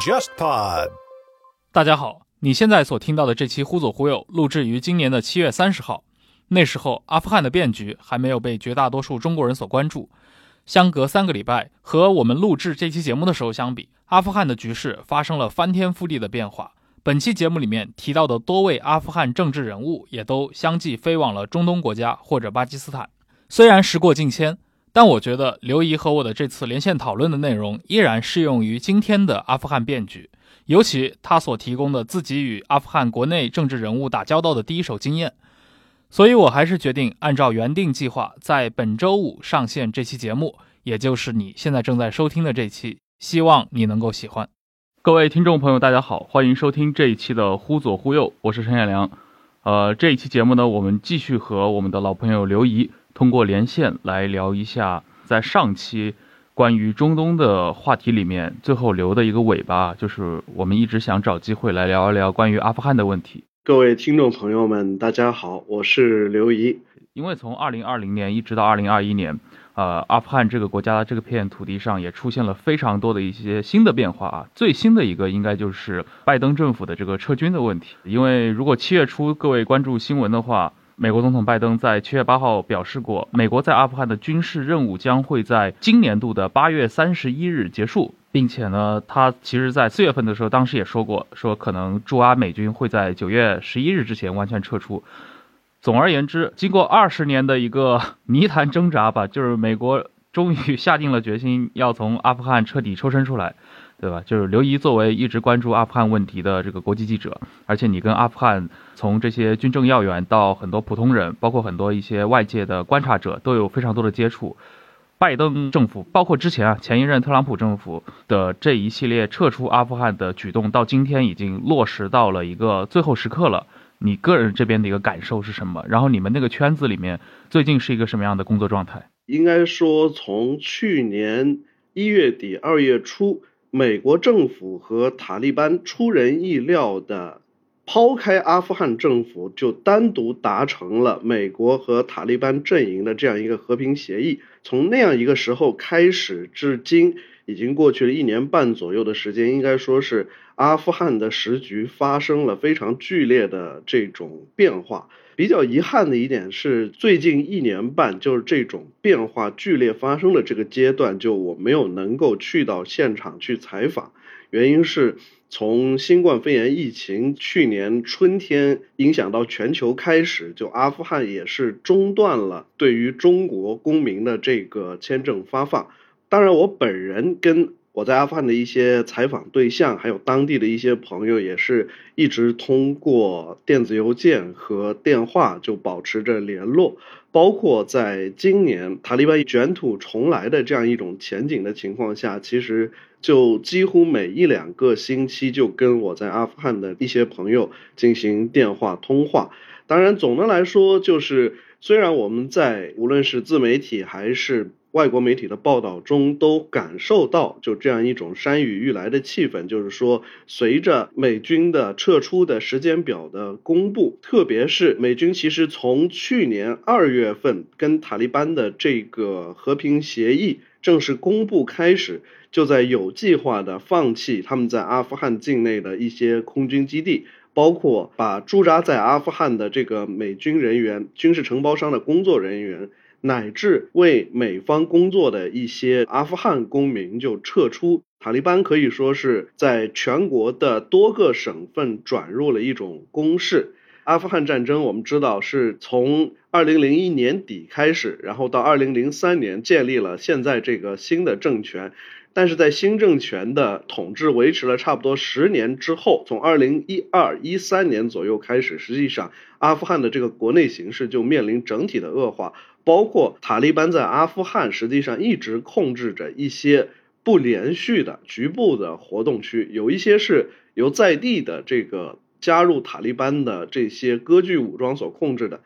JustPod。大家好，你现在所听到的这期《忽左忽右》录制于今年的七月三十号。那时候，阿富汗的变局还没有被绝大多数中国人所关注。相隔三个礼拜，和我们录制这期节目的时候相比，阿富汗的局势发生了翻天覆地的变化。本期节目里面提到的多位阿富汗政治人物，也都相继飞往了中东国家或者巴基斯坦。虽然时过境迁，但我觉得刘怡和我的这次连线讨论的内容依然适用于今天的阿富汗变局，尤其他所提供的自己与阿富汗国内政治人物打交道的第一手经验。所以，我还是决定按照原定计划，在本周五上线这期节目，也就是你现在正在收听的这期。希望你能够喜欢。各位听众朋友，大家好，欢迎收听这一期的《忽左忽右》，我是陈彦良。呃，这一期节目呢，我们继续和我们的老朋友刘怡通过连线来聊一下，在上期关于中东的话题里面，最后留的一个尾巴，就是我们一直想找机会来聊一聊关于阿富汗的问题。各位听众朋友们，大家好，我是刘怡。因为从二零二零年一直到二零二一年，呃，阿富汗这个国家这个片土地上也出现了非常多的一些新的变化啊。最新的一个应该就是拜登政府的这个撤军的问题。因为如果七月初各位关注新闻的话，美国总统拜登在七月八号表示过，美国在阿富汗的军事任务将会在今年度的八月三十一日结束。并且呢，他其实，在四月份的时候，当时也说过，说可能驻阿美军会在九月十一日之前完全撤出。总而言之，经过二十年的一个 泥潭挣扎吧，就是美国终于下定了决心，要从阿富汗彻底抽身出来，对吧？就是刘怡作为一直关注阿富汗问题的这个国际记者，而且你跟阿富汗从这些军政要员到很多普通人，包括很多一些外界的观察者，都有非常多的接触。拜登政府，包括之前啊前一任特朗普政府的这一系列撤出阿富汗的举动，到今天已经落实到了一个最后时刻了。你个人这边的一个感受是什么？然后你们那个圈子里面最近是一个什么样的工作状态？应该说，从去年一月底二月初，美国政府和塔利班出人意料的。抛开阿富汗政府，就单独达成了美国和塔利班阵营的这样一个和平协议。从那样一个时候开始，至今已经过去了一年半左右的时间，应该说是阿富汗的时局发生了非常剧烈的这种变化。比较遗憾的一点是，最近一年半，就是这种变化剧烈发生的这个阶段，就我没有能够去到现场去采访，原因是。从新冠肺炎疫情去年春天影响到全球开始，就阿富汗也是中断了对于中国公民的这个签证发放。当然，我本人跟我在阿富汗的一些采访对象，还有当地的一些朋友，也是一直通过电子邮件和电话就保持着联络。包括在今年塔利班卷土重来的这样一种前景的情况下，其实就几乎每一两个星期就跟我在阿富汗的一些朋友进行电话通话。当然，总的来说，就是虽然我们在无论是自媒体还是外国媒体的报道中都感受到就这样一种山雨欲来的气氛，就是说，随着美军的撤出的时间表的公布，特别是美军其实从去年二月份跟塔利班的这个和平协议正式公布开始，就在有计划的放弃他们在阿富汗境内的一些空军基地，包括把驻扎在阿富汗的这个美军人员、军事承包商的工作人员。乃至为美方工作的一些阿富汗公民就撤出，塔利班可以说是在全国的多个省份转入了一种攻势。阿富汗战争我们知道是从二零零一年底开始，然后到二零零三年建立了现在这个新的政权。但是在新政权的统治维持了差不多十年之后，从二零一二一三年左右开始，实际上阿富汗的这个国内形势就面临整体的恶化。包括塔利班在阿富汗实际上一直控制着一些不连续的局部的活动区，有一些是由在地的这个加入塔利班的这些割据武装所控制的，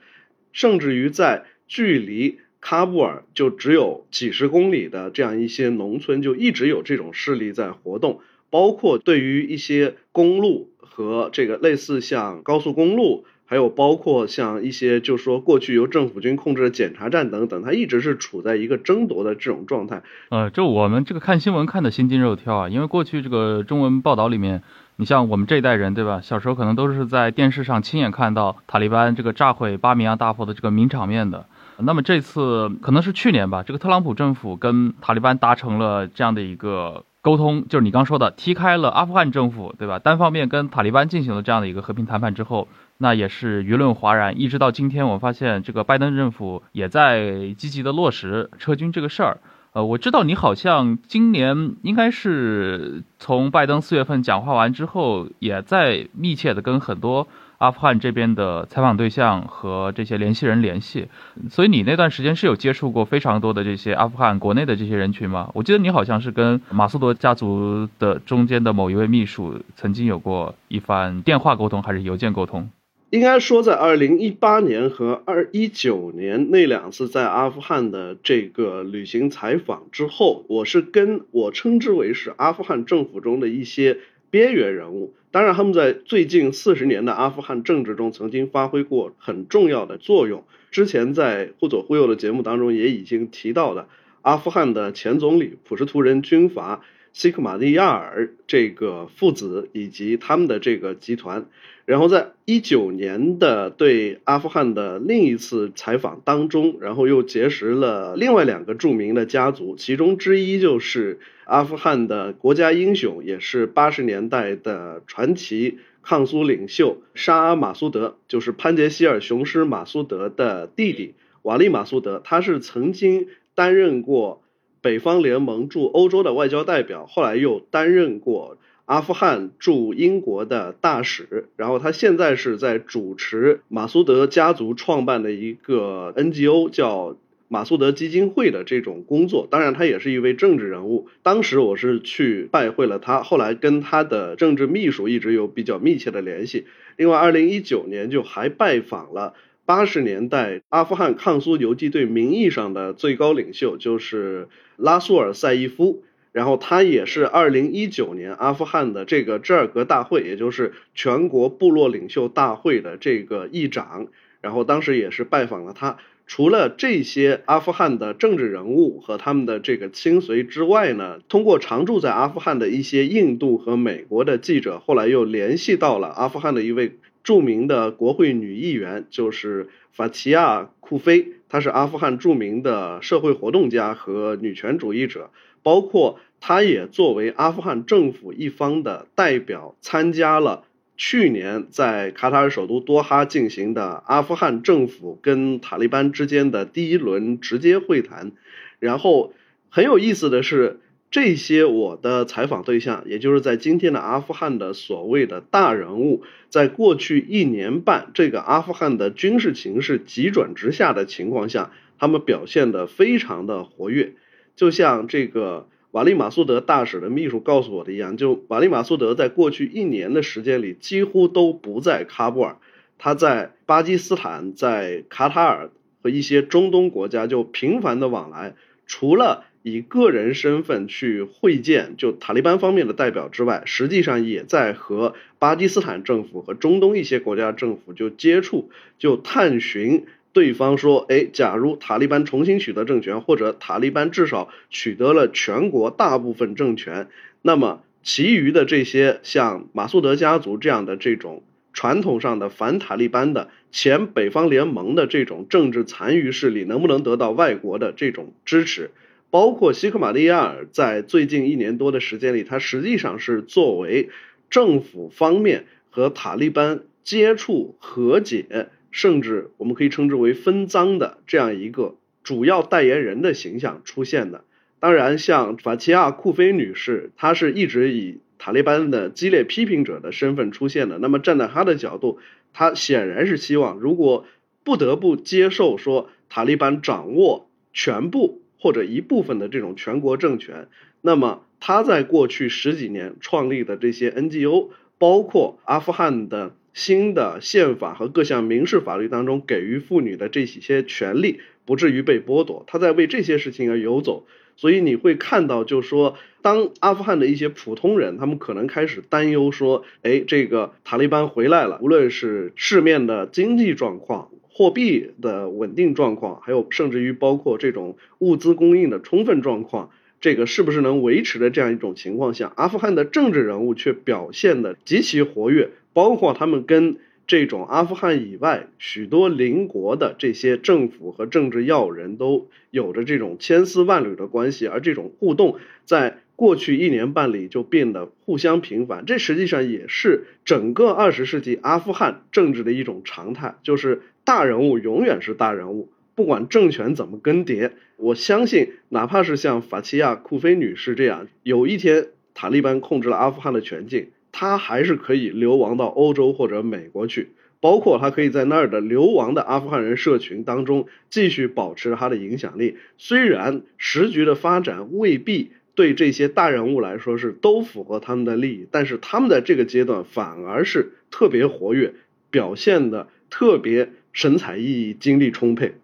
甚至于在距离喀布尔就只有几十公里的这样一些农村，就一直有这种势力在活动。包括对于一些公路和这个类似像高速公路还有包括像一些就是说过去由政府军控制的检查站等等，它一直是处在一个争夺的这种状态。呃，就我们这个看新闻看的心惊肉跳啊，因为过去这个中文报道里面，你像我们这一代人对吧？小时候可能都是在电视上亲眼看到塔利班这个炸毁巴米扬大佛的这个名场面的。那么这次可能是去年吧，这个特朗普政府跟塔利班达成了这样的一个。沟通就是你刚说的，踢开了阿富汗政府，对吧？单方面跟塔利班进行了这样的一个和平谈判之后，那也是舆论哗然。一直到今天，我发现这个拜登政府也在积极的落实撤军这个事儿。呃，我知道你好像今年应该是从拜登四月份讲话完之后，也在密切的跟很多。阿富汗这边的采访对象和这些联系人联系，所以你那段时间是有接触过非常多的这些阿富汗国内的这些人群吗？我记得你好像是跟马苏德家族的中间的某一位秘书曾经有过一番电话沟通，还是邮件沟通？应该说，在二零一八年和二一九年那两次在阿富汗的这个旅行采访之后，我是跟我称之为是阿富汗政府中的一些。边缘人物，当然他们在最近四十年的阿富汗政治中曾经发挥过很重要的作用。之前在忽左忽右的节目当中也已经提到的，阿富汗的前总理普什图人军阀。西克马利亚尔这个父子以及他们的这个集团，然后在一九年的对阿富汗的另一次采访当中，然后又结识了另外两个著名的家族，其中之一就是阿富汗的国家英雄，也是八十年代的传奇抗苏领袖沙阿马苏德，就是潘杰希尔雄狮马苏德的弟弟瓦利马苏德，他是曾经担任过。北方联盟驻欧洲的外交代表，后来又担任过阿富汗驻英国的大使，然后他现在是在主持马苏德家族创办的一个 NGO，叫马苏德基金会的这种工作。当然，他也是一位政治人物。当时我是去拜会了他，后来跟他的政治秘书一直有比较密切的联系。另外，二零一九年就还拜访了。八十年代，阿富汗抗苏游击队名义上的最高领袖就是拉苏尔赛义夫，然后他也是二零一九年阿富汗的这个支尔格大会，也就是全国部落领袖大会的这个议长，然后当时也是拜访了他。除了这些阿富汗的政治人物和他们的这个亲随之外呢，通过常驻在阿富汗的一些印度和美国的记者，后来又联系到了阿富汗的一位。著名的国会女议员就是法奇亚库菲，她是阿富汗著名的社会活动家和女权主义者，包括她也作为阿富汗政府一方的代表，参加了去年在卡塔尔首都多哈进行的阿富汗政府跟塔利班之间的第一轮直接会谈。然后很有意思的是。这些我的采访对象，也就是在今天的阿富汗的所谓的大人物，在过去一年半这个阿富汗的军事情势急转直下的情况下，他们表现的非常的活跃。就像这个瓦利马苏德大使的秘书告诉我的一样，就瓦利马苏德在过去一年的时间里几乎都不在喀布尔，他在巴基斯坦、在卡塔尔和一些中东国家就频繁的往来，除了。以个人身份去会见就塔利班方面的代表之外，实际上也在和巴基斯坦政府和中东一些国家政府就接触，就探寻对方说，哎，假如塔利班重新取得政权，或者塔利班至少取得了全国大部分政权，那么其余的这些像马苏德家族这样的这种传统上的反塔利班的前北方联盟的这种政治残余势力，能不能得到外国的这种支持？包括西克马利亚尔在最近一年多的时间里，他实际上是作为政府方面和塔利班接触、和解，甚至我们可以称之为分赃的这样一个主要代言人的形象出现的。当然，像法奇亚库菲女士，她是一直以塔利班的激烈批评者的身份出现的。那么站在她的角度，她显然是希望，如果不得不接受说塔利班掌握全部。或者一部分的这种全国政权，那么他在过去十几年创立的这些 NGO，包括阿富汗的新的宪法和各项民事法律当中给予妇女的这些权利，不至于被剥夺。他在为这些事情而游走，所以你会看到，就是说，当阿富汗的一些普通人，他们可能开始担忧说，哎，这个塔利班回来了，无论是市面的经济状况、货币的稳定状况，还有甚至于包括这种物资供应的充分状况，这个是不是能维持的这样一种情况下，阿富汗的政治人物却表现的极其活跃，包括他们跟。这种阿富汗以外许多邻国的这些政府和政治要人都有着这种千丝万缕的关系，而这种互动在过去一年半里就变得互相频繁。这实际上也是整个二十世纪阿富汗政治的一种常态，就是大人物永远是大人物，不管政权怎么更迭。我相信，哪怕是像法奇亚库菲女士这样，有一天塔利班控制了阿富汗的全境。他还是可以流亡到欧洲或者美国去，包括他可以在那儿的流亡的阿富汗人社群当中继续保持他的影响力。虽然时局的发展未必对这些大人物来说是都符合他们的利益，但是他们在这个阶段反而是特别活跃，表现的特别神采奕奕、精力充沛。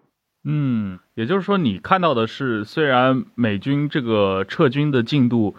嗯，也就是说，你看到的是，虽然美军这个撤军的进度，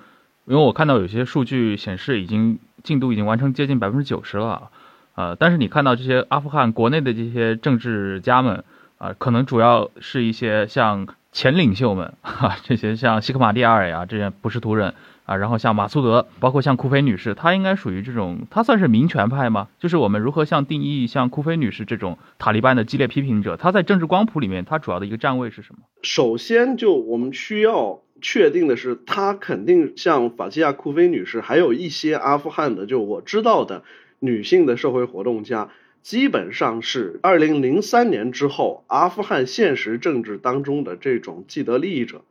因为我看到有些数据显示已经。进度已经完成接近百分之九十了，呃，但是你看到这些阿富汗国内的这些政治家们，啊，可能主要是一些像前领袖们，哈，这些像西克马蒂尔呀这些不是图人然后像马苏德，包括像库菲女士，她应该属于这种，她算是民权派吗？就是我们如何像定义像库菲女士这种塔利班的激烈批评者，她在政治光谱里面，她主要的一个站位是什么？首先，就我们需要。确定的是，他肯定像法基亚库菲女士，还有一些阿富汗的，就我知道的女性的社会活动家，基本上是二零零三年之后阿富汗现实政治当中的这种既得利益者。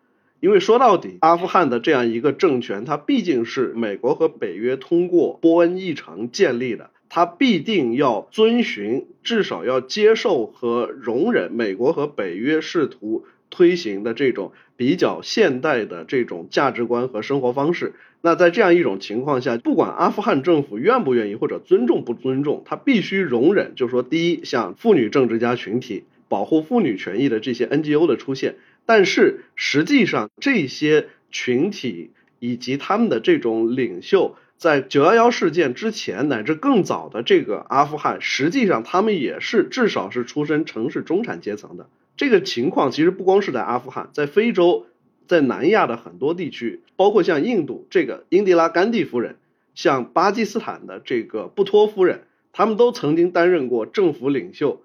因为说到底，阿富汗的这样一个政权，它毕竟是美国和北约通过波恩议程建立的，它必定要遵循，至少要接受和容忍美国和北约试图。推行的这种比较现代的这种价值观和生活方式，那在这样一种情况下，不管阿富汗政府愿不愿意或者尊重不尊重，他必须容忍，就说，第一，像妇女政治家群体、保护妇女权益的这些 NGO 的出现，但是实际上这些群体以及他们的这种领袖，在九幺幺事件之前乃至更早的这个阿富汗，实际上他们也是至少是出身城市中产阶层的。这个情况其实不光是在阿富汗，在非洲，在南亚的很多地区，包括像印度这个英迪拉甘地夫人，像巴基斯坦的这个布托夫人，他们都曾经担任过政府领袖。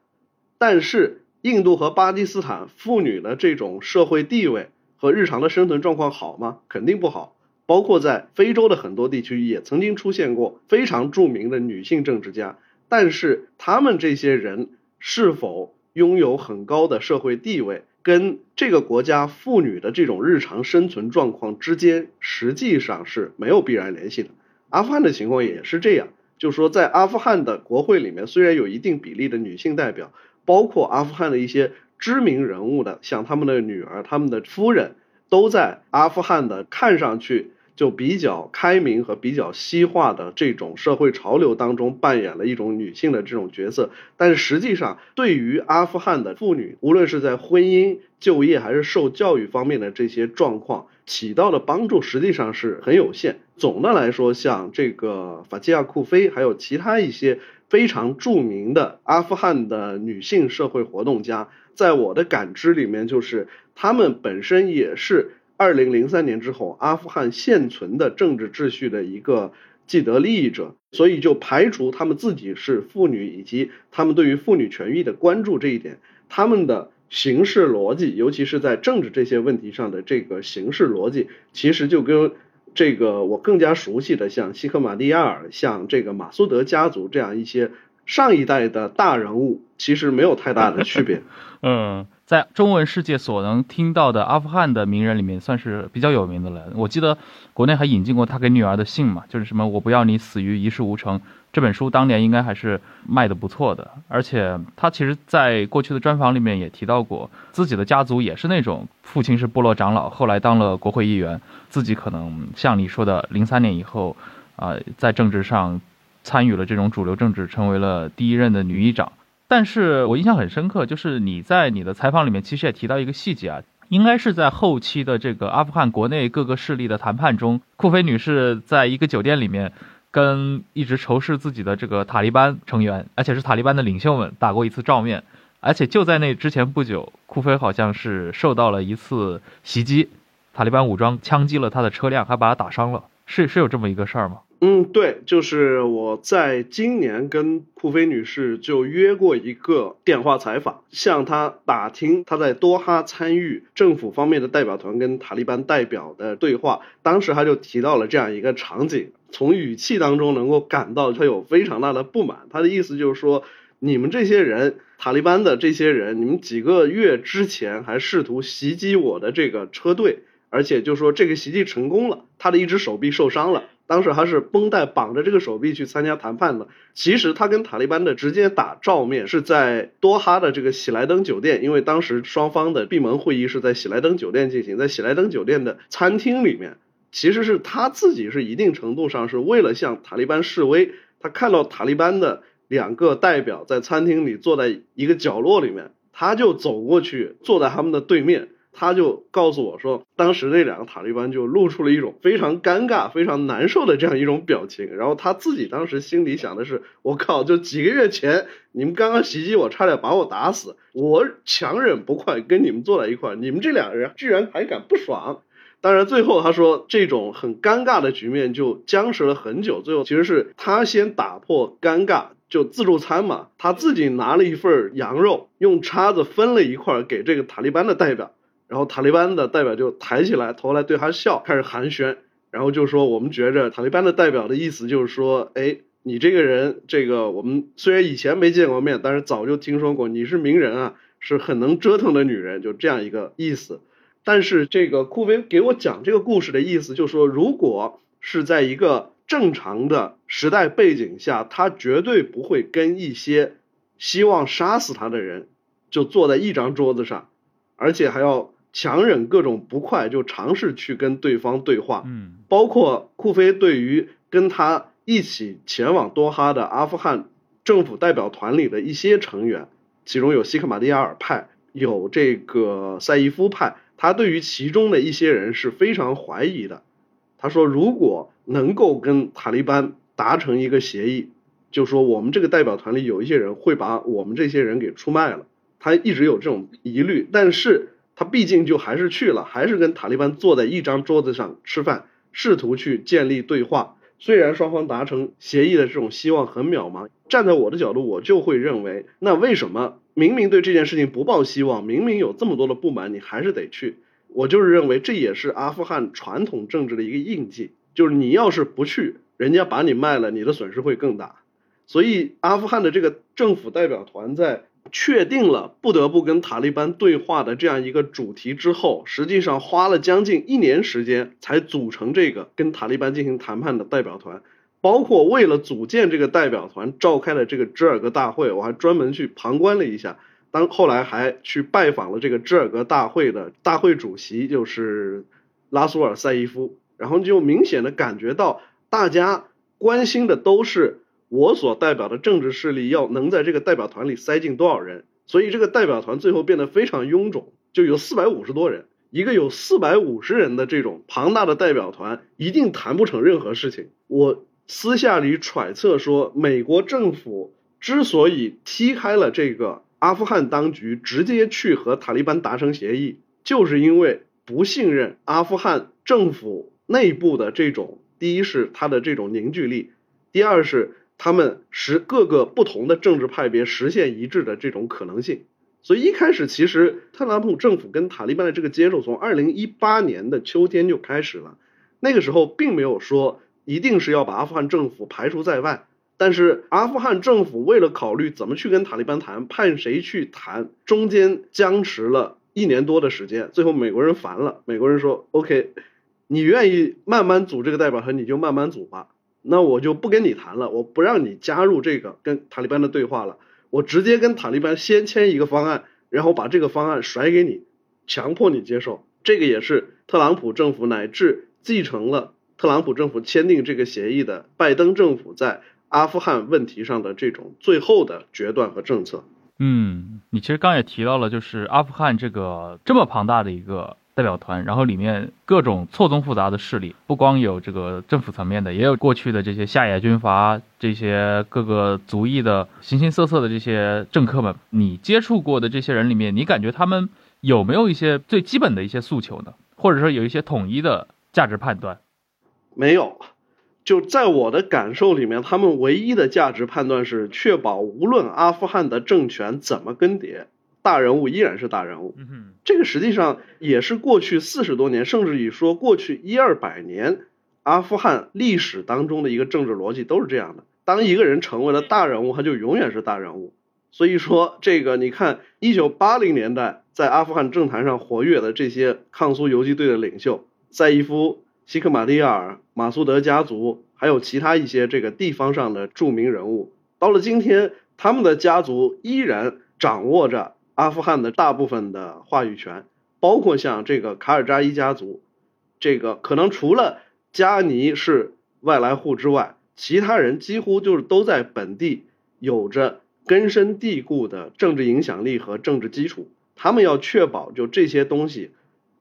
但是，印度和巴基斯坦妇女的这种社会地位和日常的生存状况好吗？肯定不好。包括在非洲的很多地区，也曾经出现过非常著名的女性政治家，但是他们这些人是否？拥有很高的社会地位，跟这个国家妇女的这种日常生存状况之间，实际上是没有必然联系的。阿富汗的情况也是这样，就是说，在阿富汗的国会里面，虽然有一定比例的女性代表，包括阿富汗的一些知名人物的，像他们的女儿、他们的夫人，都在阿富汗的看上去。就比较开明和比较西化的这种社会潮流当中扮演了一种女性的这种角色，但是实际上对于阿富汗的妇女，无论是在婚姻、就业还是受教育方面的这些状况，起到的帮助实际上是很有限。总的来说，像这个法基亚库菲，还有其他一些非常著名的阿富汗的女性社会活动家，在我的感知里面，就是她们本身也是。二零零三年之后，阿富汗现存的政治秩序的一个既得利益者，所以就排除他们自己是妇女以及他们对于妇女权益的关注这一点，他们的形式逻辑，尤其是在政治这些问题上的这个形式逻辑，其实就跟这个我更加熟悉的像西克马蒂亚尔、像这个马苏德家族这样一些上一代的大人物，其实没有太大的区别。嗯。在中文世界所能听到的阿富汗的名人里面，算是比较有名的了。我记得国内还引进过他给女儿的信嘛，就是什么“我不要你死于一事无成”。这本书当年应该还是卖的不错的。而且他其实在过去的专访里面也提到过，自己的家族也是那种父亲是部落长老，后来当了国会议员，自己可能像你说的，零三年以后啊，在政治上参与了这种主流政治，成为了第一任的女议长。但是我印象很深刻，就是你在你的采访里面其实也提到一个细节啊，应该是在后期的这个阿富汗国内各个势力的谈判中，库菲女士在一个酒店里面跟一直仇视自己的这个塔利班成员，而且是塔利班的领袖们打过一次照面。而且就在那之前不久，库菲好像是受到了一次袭击，塔利班武装枪击了他的车辆，还把他打伤了。是是有这么一个事儿吗？嗯，对，就是我在今年跟库菲女士就约过一个电话采访，向她打听她在多哈参与政府方面的代表团跟塔利班代表的对话。当时她就提到了这样一个场景，从语气当中能够感到她有非常大的不满。她的意思就是说，你们这些人，塔利班的这些人，你们几个月之前还试图袭击我的这个车队，而且就说这个袭击成功了，他的一只手臂受伤了。当时他是绷带绑着这个手臂去参加谈判的。其实他跟塔利班的直接打照面是在多哈的这个喜来登酒店，因为当时双方的闭门会议是在喜来登酒店进行，在喜来登酒店的餐厅里面，其实是他自己是一定程度上是为了向塔利班示威。他看到塔利班的两个代表在餐厅里坐在一个角落里面，他就走过去坐在他们的对面。他就告诉我说，当时那两个塔利班就露出了一种非常尴尬、非常难受的这样一种表情。然后他自己当时心里想的是：我靠，就几个月前你们刚刚袭击我，差点把我打死，我强忍不快跟你们坐在一块儿，你们这两个人居然还敢不爽。当然，最后他说这种很尴尬的局面就僵持了很久。最后其实是他先打破尴尬，就自助餐嘛，他自己拿了一份羊肉，用叉子分了一块给这个塔利班的代表。然后塔利班的代表就抬起来头来对他笑，开始寒暄，然后就说：“我们觉着塔利班的代表的意思就是说，哎，你这个人，这个我们虽然以前没见过面，但是早就听说过你是名人啊，是很能折腾的女人，就这样一个意思。但是这个库菲给我讲这个故事的意思，就是说，如果是在一个正常的时代背景下，他绝对不会跟一些希望杀死他的人就坐在一张桌子上，而且还要。”强忍各种不快，就尝试去跟对方对话。嗯，包括库菲对于跟他一起前往多哈的阿富汗政府代表团里的一些成员，其中有西克马蒂亚尔派，有这个赛义夫派，他对于其中的一些人是非常怀疑的。他说，如果能够跟塔利班达成一个协议，就说我们这个代表团里有一些人会把我们这些人给出卖了。他一直有这种疑虑，但是。他毕竟就还是去了，还是跟塔利班坐在一张桌子上吃饭，试图去建立对话。虽然双方达成协议的这种希望很渺茫，站在我的角度，我就会认为，那为什么明明对这件事情不抱希望，明明有这么多的不满，你还是得去？我就是认为这也是阿富汗传统政治的一个印记，就是你要是不去，人家把你卖了，你的损失会更大。所以阿富汗的这个政府代表团在。确定了不得不跟塔利班对话的这样一个主题之后，实际上花了将近一年时间才组成这个跟塔利班进行谈判的代表团，包括为了组建这个代表团召开了这个支尔格大会，我还专门去旁观了一下，当后来还去拜访了这个支尔格大会的大会主席，就是拉苏尔赛伊夫，然后就明显的感觉到大家关心的都是。我所代表的政治势力要能在这个代表团里塞进多少人，所以这个代表团最后变得非常臃肿，就有四百五十多人。一个有四百五十人的这种庞大的代表团，一定谈不成任何事情。我私下里揣测说，美国政府之所以踢开了这个阿富汗当局，直接去和塔利班达成协议，就是因为不信任阿富汗政府内部的这种，第一是它的这种凝聚力，第二是。他们实各个不同的政治派别实现一致的这种可能性，所以一开始其实特朗普政府跟塔利班的这个接触从二零一八年的秋天就开始了，那个时候并没有说一定是要把阿富汗政府排除在外，但是阿富汗政府为了考虑怎么去跟塔利班谈，派谁去谈，中间僵持了一年多的时间，最后美国人烦了，美国人说 OK，你愿意慢慢组这个代表团，你就慢慢组吧。那我就不跟你谈了，我不让你加入这个跟塔利班的对话了，我直接跟塔利班先签一个方案，然后把这个方案甩给你，强迫你接受。这个也是特朗普政府乃至继承了特朗普政府签订这个协议的拜登政府在阿富汗问题上的这种最后的决断和政策。嗯，你其实刚也提到了，就是阿富汗这个这么庞大的一个代表团，然后里面各种错综复杂的势力，不光有这个政府层面的，也有过去的这些下野军阀，这些各个族裔的形形色色的这些政客们。你接触过的这些人里面，你感觉他们有没有一些最基本的一些诉求呢？或者说有一些统一的价值判断？没有。就在我的感受里面，他们唯一的价值判断是确保无论阿富汗的政权怎么更迭，大人物依然是大人物。这个实际上也是过去四十多年，甚至于说过去一二百年阿富汗历史当中的一个政治逻辑都是这样的。当一个人成为了大人物，他就永远是大人物。所以说，这个你看，一九八零年代在阿富汗政坛上活跃的这些抗苏游击队的领袖，赛义夫。希克马蒂亚尔、马苏德家族，还有其他一些这个地方上的著名人物，到了今天，他们的家族依然掌握着阿富汗的大部分的话语权，包括像这个卡尔扎伊家族，这个可能除了加尼是外来户之外，其他人几乎就是都在本地有着根深蒂固的政治影响力和政治基础，他们要确保就这些东西。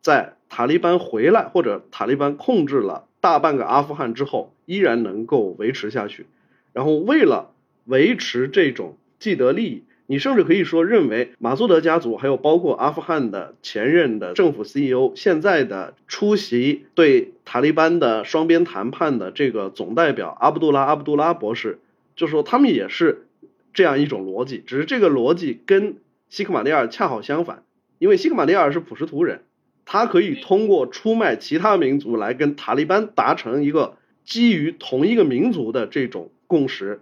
在塔利班回来或者塔利班控制了大半个阿富汗之后，依然能够维持下去。然后为了维持这种既得利益，你甚至可以说认为马苏德家族还有包括阿富汗的前任的政府 CEO，现在的出席对塔利班的双边谈判的这个总代表阿卜杜拉阿卜杜拉博士，就说他们也是这样一种逻辑，只是这个逻辑跟西克马利尔恰好相反，因为西克马利尔是普什图人。他可以通过出卖其他民族来跟塔利班达成一个基于同一个民族的这种共识，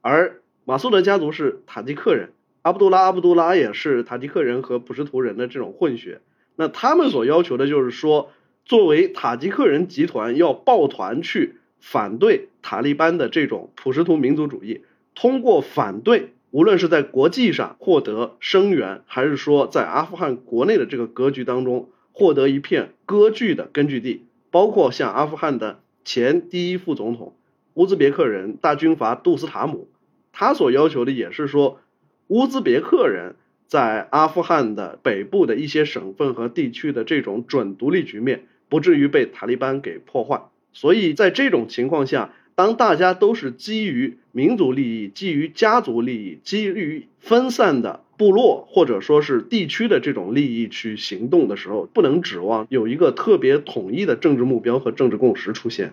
而马苏德家族是塔吉克人，阿卜杜拉阿卜杜拉也是塔吉克人和普什图人的这种混血，那他们所要求的就是说，作为塔吉克人集团要抱团去反对塔利班的这种普什图民族主义，通过反对，无论是在国际上获得声援，还是说在阿富汗国内的这个格局当中。获得一片割据的根据地，包括像阿富汗的前第一副总统乌兹别克人大军阀杜斯塔姆，他所要求的也是说，乌兹别克人在阿富汗的北部的一些省份和地区的这种准独立局面不至于被塔利班给破坏。所以在这种情况下，当大家都是基于民族利益、基于家族利益、基于分散的。部落或者说是地区的这种利益去行动的时候，不能指望有一个特别统一的政治目标和政治共识出现。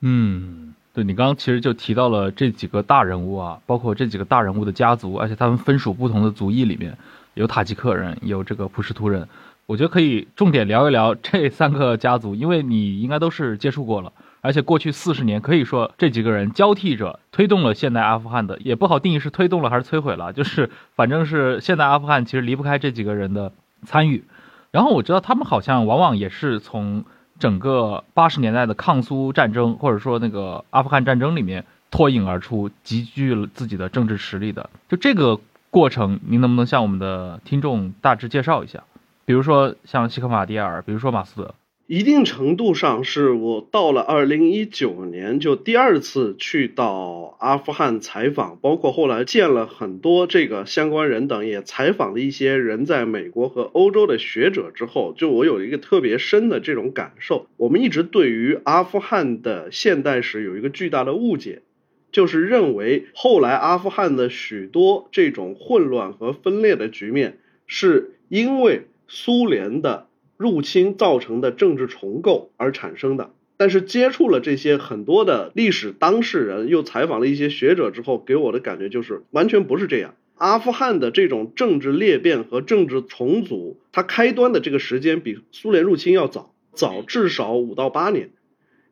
嗯，对你刚刚其实就提到了这几个大人物啊，包括这几个大人物的家族，而且他们分属不同的族裔，里面有塔吉克人，有这个普什图人。我觉得可以重点聊一聊这三个家族，因为你应该都是接触过了。而且过去四十年，可以说这几个人交替着推动了现代阿富汗的，也不好定义是推动了还是摧毁了，就是反正是现代阿富汗其实离不开这几个人的参与。然后我知道他们好像往往也是从整个八十年代的抗苏战争或者说那个阿富汗战争里面脱颖而出，集聚了自己的政治实力的。就这个过程，您能不能向我们的听众大致介绍一下？比如说像西克马蒂尔，比如说马斯德。一定程度上是我到了二零一九年就第二次去到阿富汗采访，包括后来见了很多这个相关人等，也采访了一些人在美国和欧洲的学者之后，就我有一个特别深的这种感受。我们一直对于阿富汗的现代史有一个巨大的误解，就是认为后来阿富汗的许多这种混乱和分裂的局面，是因为苏联的。入侵造成的政治重构而产生的，但是接触了这些很多的历史当事人，又采访了一些学者之后，给我的感觉就是完全不是这样。阿富汗的这种政治裂变和政治重组，它开端的这个时间比苏联入侵要早，早至少五到八年。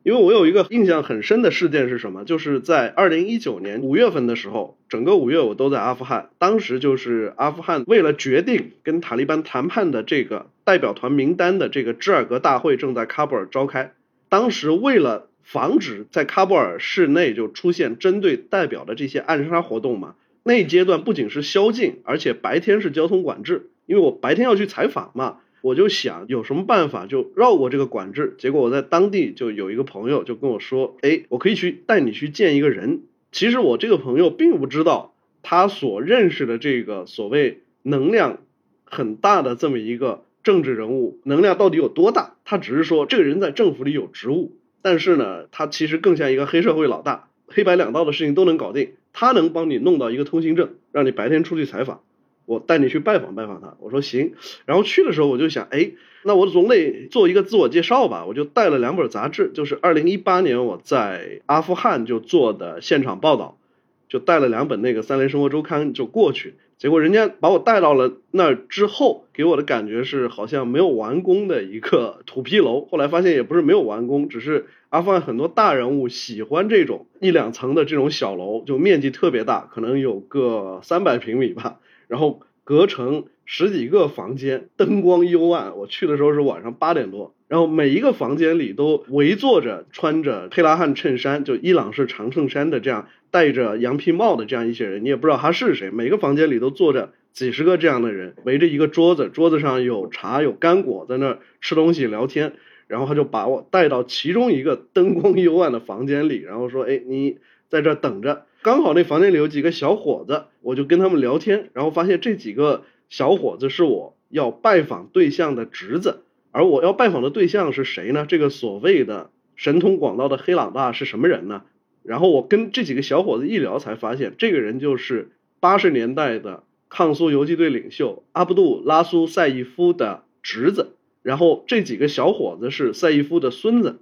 因为我有一个印象很深的事件是什么？就是在二零一九年五月份的时候，整个五月我都在阿富汗。当时就是阿富汗为了决定跟塔利班谈判的这个代表团名单的这个芝尔格大会正在喀布尔召开。当时为了防止在喀布尔市内就出现针对代表的这些暗杀活动嘛，那阶段不仅是宵禁，而且白天是交通管制，因为我白天要去采访嘛。我就想有什么办法就绕过这个管制，结果我在当地就有一个朋友就跟我说，哎，我可以去带你去见一个人。其实我这个朋友并不知道他所认识的这个所谓能量很大的这么一个政治人物，能量到底有多大？他只是说这个人在政府里有职务，但是呢，他其实更像一个黑社会老大，黑白两道的事情都能搞定。他能帮你弄到一个通行证，让你白天出去采访，我带你去拜访拜访他。我说行，然后去的时候我就想，哎，那我总得做一个自我介绍吧，我就带了两本杂志，就是二零一八年我在阿富汗就做的现场报道。就带了两本那个《三联生活周刊》就过去，结果人家把我带到了那儿之后，给我的感觉是好像没有完工的一个土坯楼。后来发现也不是没有完工，只是阿富汗很多大人物喜欢这种一两层的这种小楼，就面积特别大，可能有个三百平米吧，然后隔成十几个房间，灯光幽暗。我去的时候是晚上八点多。然后每一个房间里都围坐着穿着黑拉汉衬衫，就伊朗式长衬衫的这样戴着羊皮帽的这样一些人，你也不知道他是谁。每个房间里都坐着几十个这样的人，围着一个桌子，桌子上有茶有干果，在那吃东西聊天。然后他就把我带到其中一个灯光幽暗的房间里，然后说：“哎，你在这等着。”刚好那房间里有几个小伙子，我就跟他们聊天，然后发现这几个小伙子是我要拜访对象的侄子。而我要拜访的对象是谁呢？这个所谓的神通广大的黑老大是什么人呢？然后我跟这几个小伙子一聊，才发现这个人就是八十年代的抗苏游击队领袖阿卜杜拉苏赛义夫的侄子。然后这几个小伙子是赛义夫的孙子。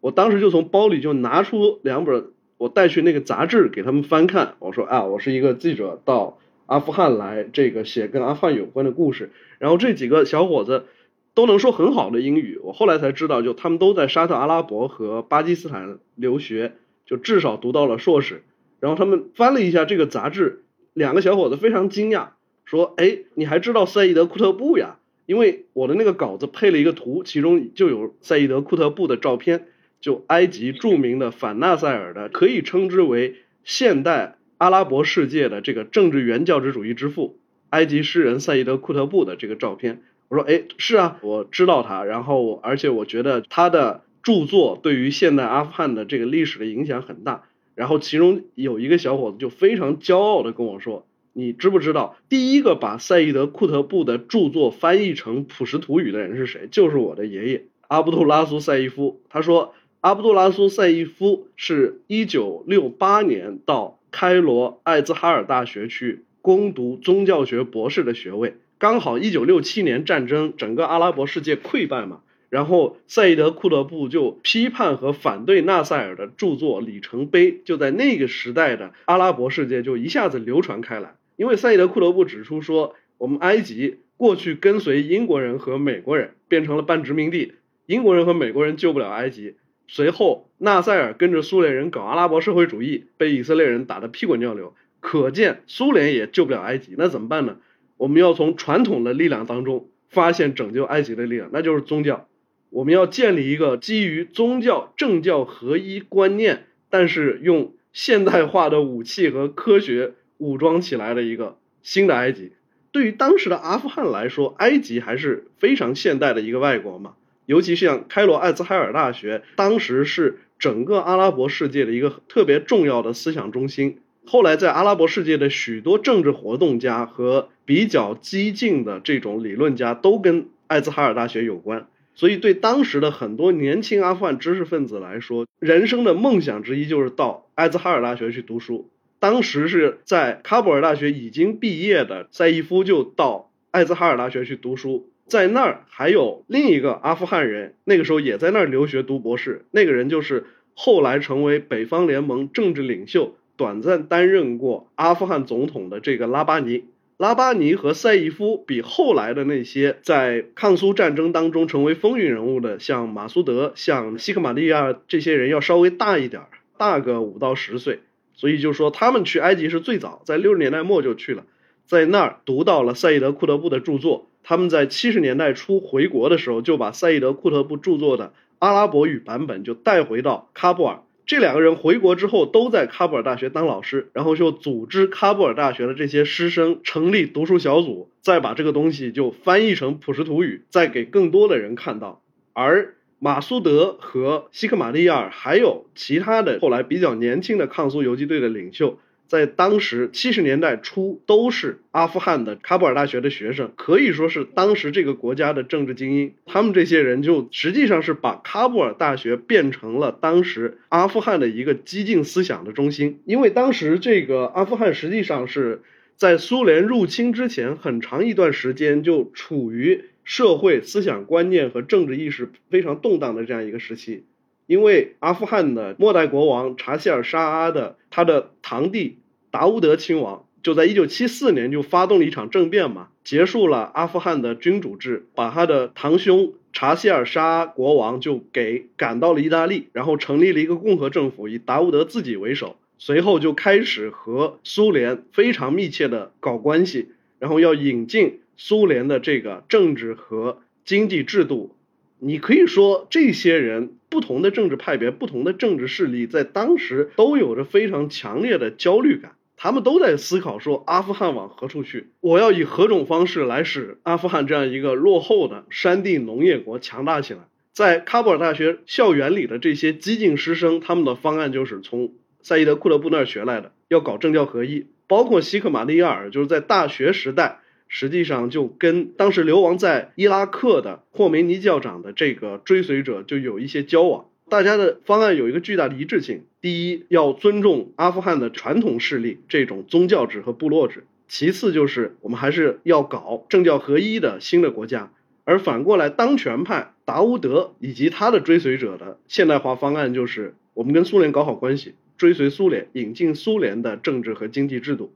我当时就从包里就拿出两本我带去那个杂志给他们翻看。我说啊，我是一个记者，到阿富汗来，这个写跟阿富汗有关的故事。然后这几个小伙子。都能说很好的英语，我后来才知道，就他们都在沙特阿拉伯和巴基斯坦留学，就至少读到了硕士。然后他们翻了一下这个杂志，两个小伙子非常惊讶，说：“哎，你还知道赛义德·库特布呀？因为我的那个稿子配了一个图，其中就有赛义德·库特布的照片，就埃及著名的反纳赛尔的，可以称之为现代阿拉伯世界的这个政治原教旨主义之父，埃及诗人赛义德·库特布的这个照片。”我说，哎，是啊，我知道他，然后而且我觉得他的著作对于现代阿富汗的这个历史的影响很大。然后其中有一个小伙子就非常骄傲的跟我说：“你知不知道第一个把赛义德·库特布的著作翻译成普什图语的人是谁？就是我的爷爷阿卜杜拉苏赛义夫。”他说：“阿卜杜拉苏赛义夫是一九六八年到开罗艾兹哈尔大学去攻读宗教学博士的学位。”刚好一九六七年战争，整个阿拉伯世界溃败嘛，然后赛义德·库德布就批判和反对纳赛尔的著作《里程碑》，就在那个时代的阿拉伯世界就一下子流传开来。因为赛义德·库德布指出说，我们埃及过去跟随英国人和美国人变成了半殖民地，英国人和美国人救不了埃及。随后纳赛尔跟着苏联人搞阿拉伯社会主义，被以色列人打得屁滚尿流，可见苏联也救不了埃及。那怎么办呢？我们要从传统的力量当中发现拯救埃及的力量，那就是宗教。我们要建立一个基于宗教政教合一观念，但是用现代化的武器和科学武装起来的一个新的埃及。对于当时的阿富汗来说，埃及还是非常现代的一个外国嘛。尤其像开罗艾兹海尔大学，当时是整个阿拉伯世界的一个特别重要的思想中心。后来，在阿拉伯世界的许多政治活动家和比较激进的这种理论家都跟艾兹哈尔大学有关，所以对当时的很多年轻阿富汗知识分子来说，人生的梦想之一就是到艾兹哈尔大学去读书。当时是在喀布尔大学已经毕业的赛义夫就到艾兹哈尔大学去读书，在那儿还有另一个阿富汗人，那个时候也在那儿留学读博士，那个人就是后来成为北方联盟政治领袖。短暂担任过阿富汗总统的这个拉巴尼，拉巴尼和赛义夫比后来的那些在抗苏战争当中成为风云人物的，像马苏德、像西克马利亚这些人要稍微大一点儿，大个五到十岁。所以就说他们去埃及是最早，在六十年代末就去了，在那儿读到了赛义德·库特布的著作。他们在七十年代初回国的时候，就把赛义德·库特布著作的阿拉伯语版本就带回到喀布尔。这两个人回国之后，都在喀布尔大学当老师，然后就组织喀布尔大学的这些师生成立读书小组，再把这个东西就翻译成普什图语，再给更多的人看到。而马苏德和西克马利亚尔还有其他的后来比较年轻的抗苏游击队的领袖，在当时七十年代初都是阿富汗的喀布尔大学的学生，可以说是当时这个国家的政治精英。他们这些人就实际上是把喀布尔大学变成了当时阿富汗的一个激进思想的中心。因为当时这个阿富汗实际上是在苏联入侵之前很长一段时间就处于社会思想观念和政治意识非常动荡的这样一个时期。因为阿富汗的末代国王查希尔沙阿的他的堂弟达乌德亲王，就在一九七四年就发动了一场政变嘛，结束了阿富汗的君主制，把他的堂兄查希尔沙国王就给赶到了意大利，然后成立了一个共和政府，以达乌德自己为首，随后就开始和苏联非常密切的搞关系，然后要引进苏联的这个政治和经济制度。你可以说，这些人不同的政治派别、不同的政治势力，在当时都有着非常强烈的焦虑感。他们都在思考说，阿富汗往何处去？我要以何种方式来使阿富汗这样一个落后的山地农业国强大起来？在喀布尔大学校园里的这些激进师生，他们的方案就是从赛义德·库勒布那儿学来的，要搞政教合一。包括希克马利亚尔，就是在大学时代。实际上就跟当时流亡在伊拉克的霍梅尼教长的这个追随者就有一些交往。大家的方案有一个巨大的一致性：第一，要尊重阿富汗的传统势力这种宗教制和部落制；其次，就是我们还是要搞政教合一的新的国家。而反过来，当权派达乌德以及他的追随者的现代化方案就是：我们跟苏联搞好关系，追随苏联，引进苏联的政治和经济制度。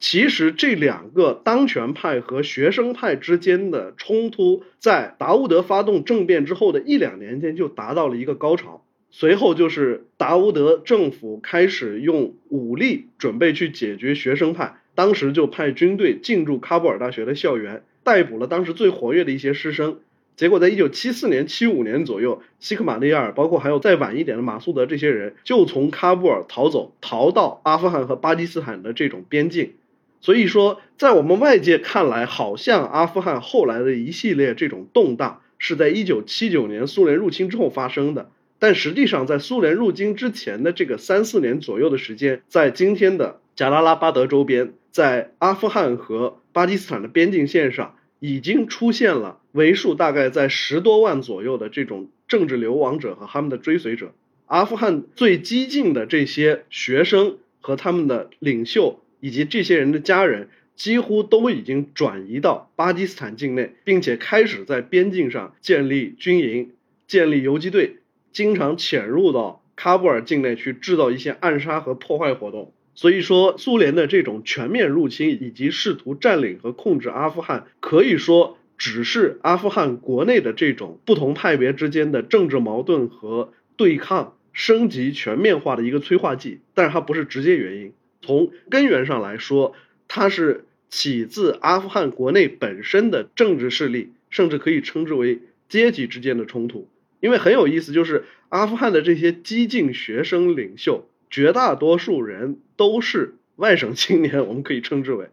其实这两个当权派和学生派之间的冲突，在达乌德发动政变之后的一两年间就达到了一个高潮。随后就是达乌德政府开始用武力准备去解决学生派，当时就派军队进驻喀布尔大学的校园，逮捕了当时最活跃的一些师生。结果在一九七四年、七五年左右，西克马利亚尔，包括还有再晚一点的马苏德这些人，就从喀布尔逃走，逃到阿富汗和巴基斯坦的这种边境。所以说，在我们外界看来，好像阿富汗后来的一系列这种动荡是在一九七九年苏联入侵之后发生的。但实际上，在苏联入侵之前的这个三四年左右的时间，在今天的贾拉拉巴德周边，在阿富汗和巴基斯坦的边境线上，已经出现了为数大概在十多万左右的这种政治流亡者和他们的追随者。阿富汗最激进的这些学生和他们的领袖。以及这些人的家人几乎都已经转移到巴基斯坦境内，并且开始在边境上建立军营、建立游击队，经常潜入到喀布尔境内去制造一些暗杀和破坏活动。所以说，苏联的这种全面入侵以及试图占领和控制阿富汗，可以说只是阿富汗国内的这种不同派别之间的政治矛盾和对抗升级全面化的一个催化剂，但是它不是直接原因。从根源上来说，它是起自阿富汗国内本身的政治势力，甚至可以称之为阶级之间的冲突。因为很有意思，就是阿富汗的这些激进学生领袖，绝大多数人都是外省青年，我们可以称之为，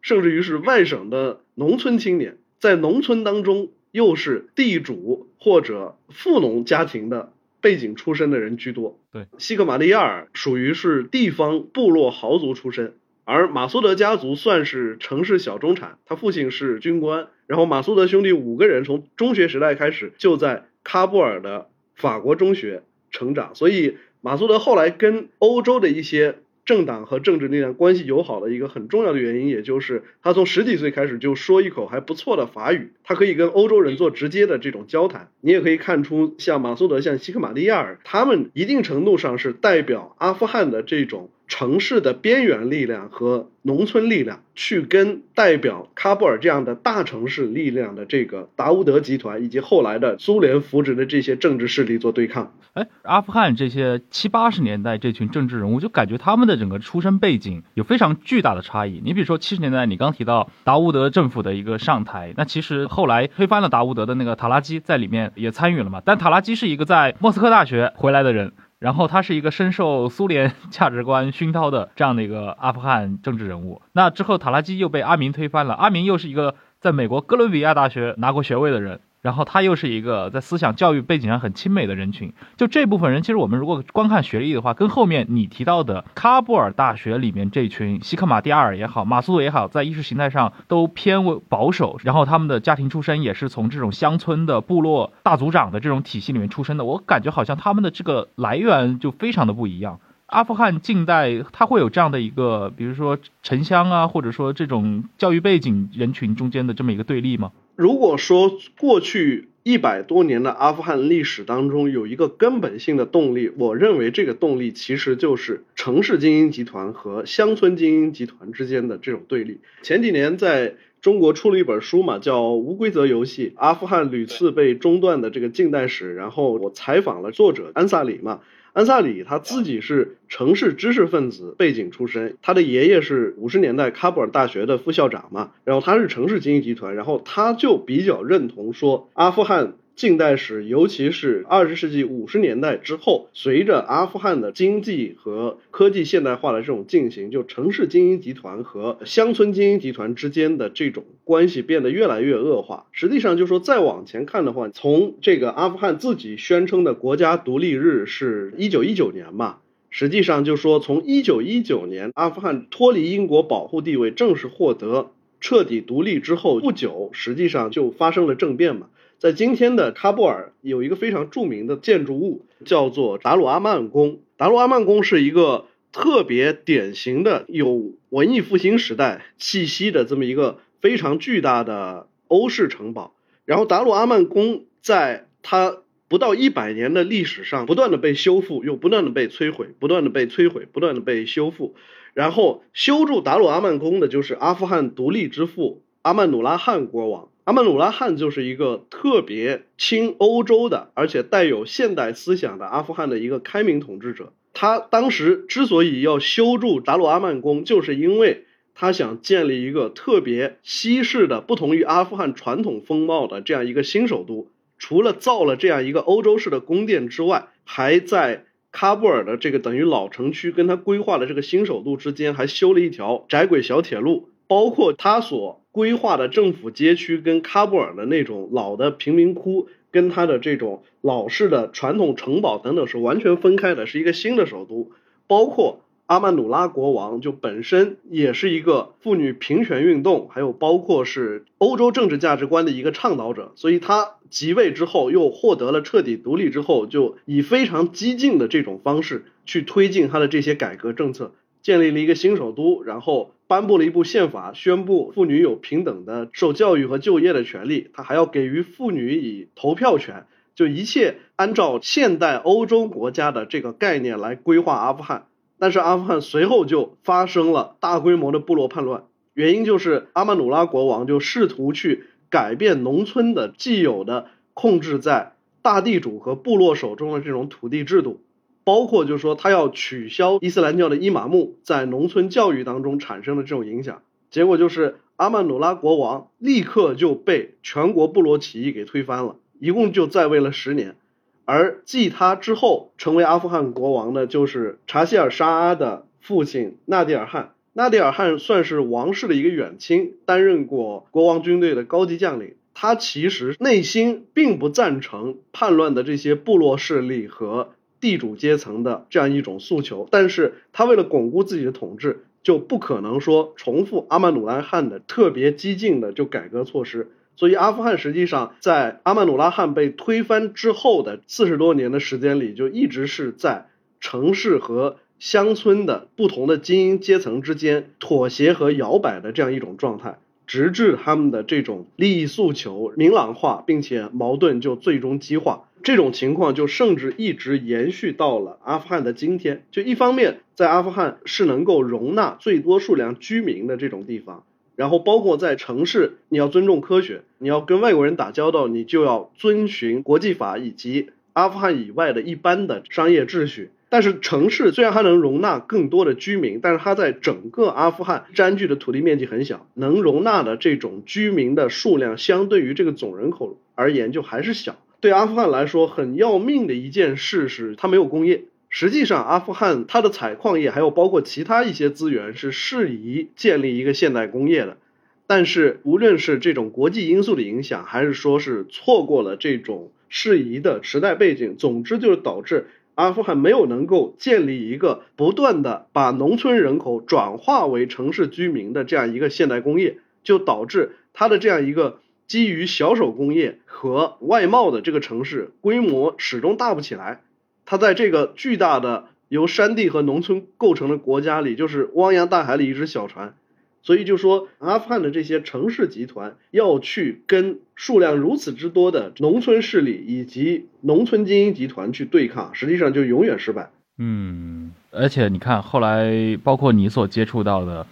甚至于是外省的农村青年，在农村当中又是地主或者富农家庭的。背景出身的人居多。对，西格玛利亚尔属于是地方部落豪族出身，而马苏德家族算是城市小中产。他父亲是军官，然后马苏德兄弟五个人从中学时代开始就在喀布尔的法国中学成长，所以马苏德后来跟欧洲的一些。政党和政治力量关系友好的一个很重要的原因，也就是他从十几岁开始就说一口还不错的法语，他可以跟欧洲人做直接的这种交谈。你也可以看出，像马苏德、像西克马利亚尔，他们一定程度上是代表阿富汗的这种。城市的边缘力量和农村力量去跟代表喀布尔这样的大城市力量的这个达乌德集团，以及后来的苏联扶植的这些政治势力做对抗。哎，阿富汗这些七八十年代这群政治人物，就感觉他们的整个出身背景有非常巨大的差异。你比如说七十年代，你刚提到达乌德政府的一个上台，那其实后来推翻了达乌德的那个塔拉基在里面也参与了嘛？但塔拉基是一个在莫斯科大学回来的人。然后他是一个深受苏联 价值观熏陶的这样的一个阿富汗政治人物。那之后塔拉基又被阿明推翻了，阿明又是一个在美国哥伦比亚大学拿过学位的人。然后他又是一个在思想教育背景上很亲美的人群，就这部分人，其实我们如果光看学历的话，跟后面你提到的喀布尔大学里面这群西克马蒂亚尔也好，马苏鲁也好，在意识形态上都偏为保守，然后他们的家庭出身也是从这种乡村的部落大族长的这种体系里面出身的，我感觉好像他们的这个来源就非常的不一样。阿富汗近代，它会有这样的一个，比如说城乡啊，或者说这种教育背景人群中间的这么一个对立吗？如果说过去一百多年的阿富汗历史当中有一个根本性的动力，我认为这个动力其实就是城市精英集团和乡村精英集团之间的这种对立。前几年在中国出了一本书嘛，叫《无规则游戏：阿富汗屡次被中断的这个近代史》，然后我采访了作者安萨里嘛。安萨里他自己是城市知识分子背景出身，他的爷爷是五十年代喀布尔大学的副校长嘛，然后他是城市精英集团，然后他就比较认同说阿富汗。近代史，尤其是二十世纪五十年代之后，随着阿富汗的经济和科技现代化的这种进行，就城市精英集团和乡村精英集团之间的这种关系变得越来越恶化。实际上，就说再往前看的话，从这个阿富汗自己宣称的国家独立日是一九一九年嘛，实际上就说从一九一九年阿富汗脱离英国保护地位，正式获得彻底独立之后不久，实际上就发生了政变嘛。在今天的喀布尔有一个非常著名的建筑物，叫做达鲁阿曼宫。达鲁阿曼宫是一个特别典型的有文艺复兴时代气息的这么一个非常巨大的欧式城堡。然后达鲁阿曼宫在它不到一百年的历史上，不断的被修复，又不断的被摧毁，不断的被摧毁，不断的被修复。然后修筑达鲁阿曼宫的就是阿富汗独立之父阿曼努拉汗国王。阿曼努拉汗就是一个特别亲欧洲的，而且带有现代思想的阿富汗的一个开明统治者。他当时之所以要修筑达鲁阿曼宫，就是因为他想建立一个特别西式的、不同于阿富汗传统风貌的这样一个新首都。除了造了这样一个欧洲式的宫殿之外，还在喀布尔的这个等于老城区跟他规划的这个新首都之间，还修了一条窄轨小铁路，包括他所。规划的政府街区跟喀布尔的那种老的贫民窟，跟它的这种老式的传统城堡等等是完全分开的，是一个新的首都。包括阿曼努拉国王就本身也是一个妇女平权运动，还有包括是欧洲政治价值观的一个倡导者，所以他即位之后又获得了彻底独立之后，就以非常激进的这种方式去推进他的这些改革政策。建立了一个新首都，然后颁布了一部宪法，宣布妇女有平等的受教育和就业的权利。他还要给予妇女以投票权，就一切按照现代欧洲国家的这个概念来规划阿富汗。但是阿富汗随后就发生了大规模的部落叛乱，原因就是阿曼努拉国王就试图去改变农村的既有的控制在大地主和部落手中的这种土地制度。包括就是说，他要取消伊斯兰教的伊玛目在农村教育当中产生的这种影响，结果就是阿曼努拉国王立刻就被全国部落起义给推翻了，一共就在位了十年。而继他之后成为阿富汗国王的，就是查希尔沙阿的父亲纳迪尔汗。纳迪尔汗算是王室的一个远亲，担任过国王军队的高级将领。他其实内心并不赞成叛乱的这些部落势力和。地主阶层的这样一种诉求，但是他为了巩固自己的统治，就不可能说重复阿曼努拉汗的特别激进的就改革措施。所以阿富汗实际上在阿曼努拉汗被推翻之后的四十多年的时间里，就一直是在城市和乡村的不同的精英阶层之间妥协和摇摆的这样一种状态，直至他们的这种利益诉求明朗化，并且矛盾就最终激化。这种情况就甚至一直延续到了阿富汗的今天。就一方面，在阿富汗是能够容纳最多数量居民的这种地方，然后包括在城市，你要尊重科学，你要跟外国人打交道，你就要遵循国际法以及阿富汗以外的一般的商业秩序。但是城市虽然它能容纳更多的居民，但是它在整个阿富汗占据的土地面积很小，能容纳的这种居民的数量，相对于这个总人口而言，就还是小。对阿富汗来说，很要命的一件事是，它没有工业。实际上，阿富汗它的采矿业，还有包括其他一些资源，是适宜建立一个现代工业的。但是无论是这种国际因素的影响，还是说是错过了这种适宜的时代背景，总之就是导致阿富汗没有能够建立一个不断的把农村人口转化为城市居民的这样一个现代工业，就导致它的这样一个基于小手工业和外贸的这个城市规模始终大不起来。它在这个巨大的由山地和农村构成的国家里，就是汪洋大海里一只小船。所以就说，阿富汗的这些城市集团要去跟数量如此之多的农村势力以及农村精英集团去对抗，实际上就永远失败。嗯，而且你看，后来包括你所接触到的，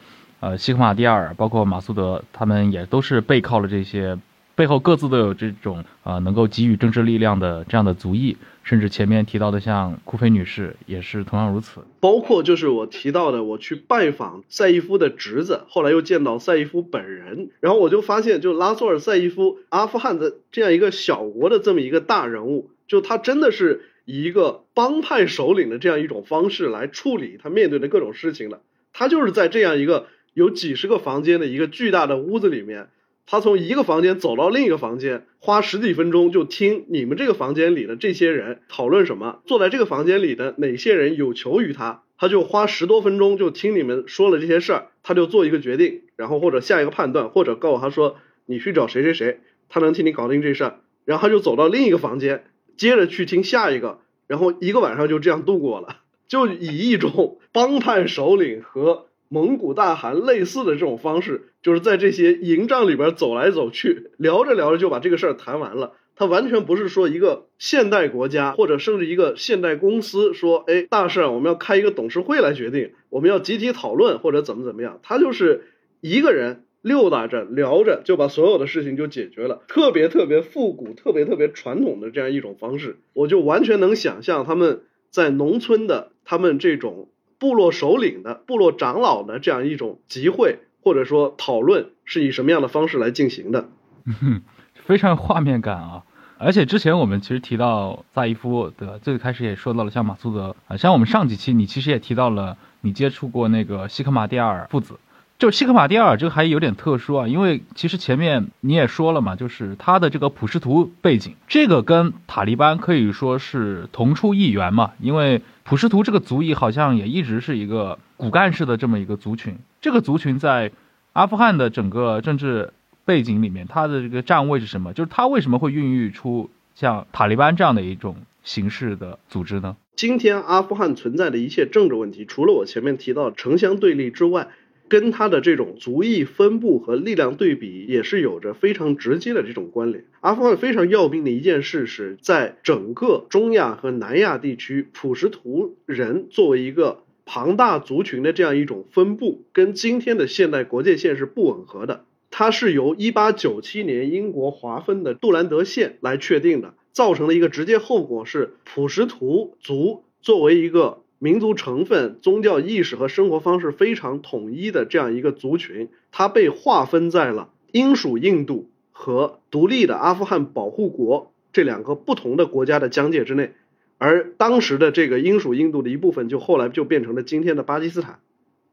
呃，西克马蒂尔，包括马苏德，他们也都是背靠了这些。背后各自都有这种啊，能够给予政治力量的这样的族裔，甚至前面提到的像库菲女士也是同样如此。包括就是我提到的，我去拜访赛义夫的侄子，后来又见到赛义夫本人，然后我就发现，就拉索尔赛义夫，阿富汗的这样一个小国的这么一个大人物，就他真的是以一个帮派首领的这样一种方式来处理他面对的各种事情的。他就是在这样一个有几十个房间的一个巨大的屋子里面。他从一个房间走到另一个房间，花十几分钟就听你们这个房间里的这些人讨论什么，坐在这个房间里的哪些人有求于他，他就花十多分钟就听你们说了这些事儿，他就做一个决定，然后或者下一个判断，或者告诉他说你去找谁谁谁，他能替你搞定这事儿，然后他就走到另一个房间，接着去听下一个，然后一个晚上就这样度过了，就以一种帮派首领和。蒙古大汗类似的这种方式，就是在这些营帐里边走来走去，聊着聊着就把这个事儿谈完了。他完全不是说一个现代国家，或者甚至一个现代公司说，哎，大事我们要开一个董事会来决定，我们要集体讨论或者怎么怎么样。他就是一个人溜达着聊着就把所有的事情就解决了，特别特别复古、特别特别传统的这样一种方式，我就完全能想象他们在农村的他们这种。部落首领的、部落长老的这样一种集会或者说讨论是以什么样的方式来进行的？嗯 非常画面感啊！而且之前我们其实提到萨伊夫的最开始也说到了像马苏德啊，像我们上几期你其实也提到了你接触过那个西克马蒂尔父子。就西克马蒂尔这个还有点特殊啊，因为其实前面你也说了嘛，就是他的这个普什图背景，这个跟塔利班可以说是同出一源嘛。因为普什图这个族裔好像也一直是一个骨干式的这么一个族群，这个族群在阿富汗的整个政治背景里面，它的这个站位是什么？就是它为什么会孕育出像塔利班这样的一种形式的组织呢？今天阿富汗存在的一切政治问题，除了我前面提到城乡对立之外，跟他的这种族裔分布和力量对比也是有着非常直接的这种关联。阿富汗非常要命的一件事是在整个中亚和南亚地区，普什图人作为一个庞大族群的这样一种分布，跟今天的现代国界线是不吻合的。它是由1897年英国划分的杜兰德线来确定的，造成的一个直接后果是普什图族作为一个。民族成分、宗教意识和生活方式非常统一的这样一个族群，它被划分在了英属印度和独立的阿富汗保护国这两个不同的国家的疆界之内。而当时的这个英属印度的一部分，就后来就变成了今天的巴基斯坦。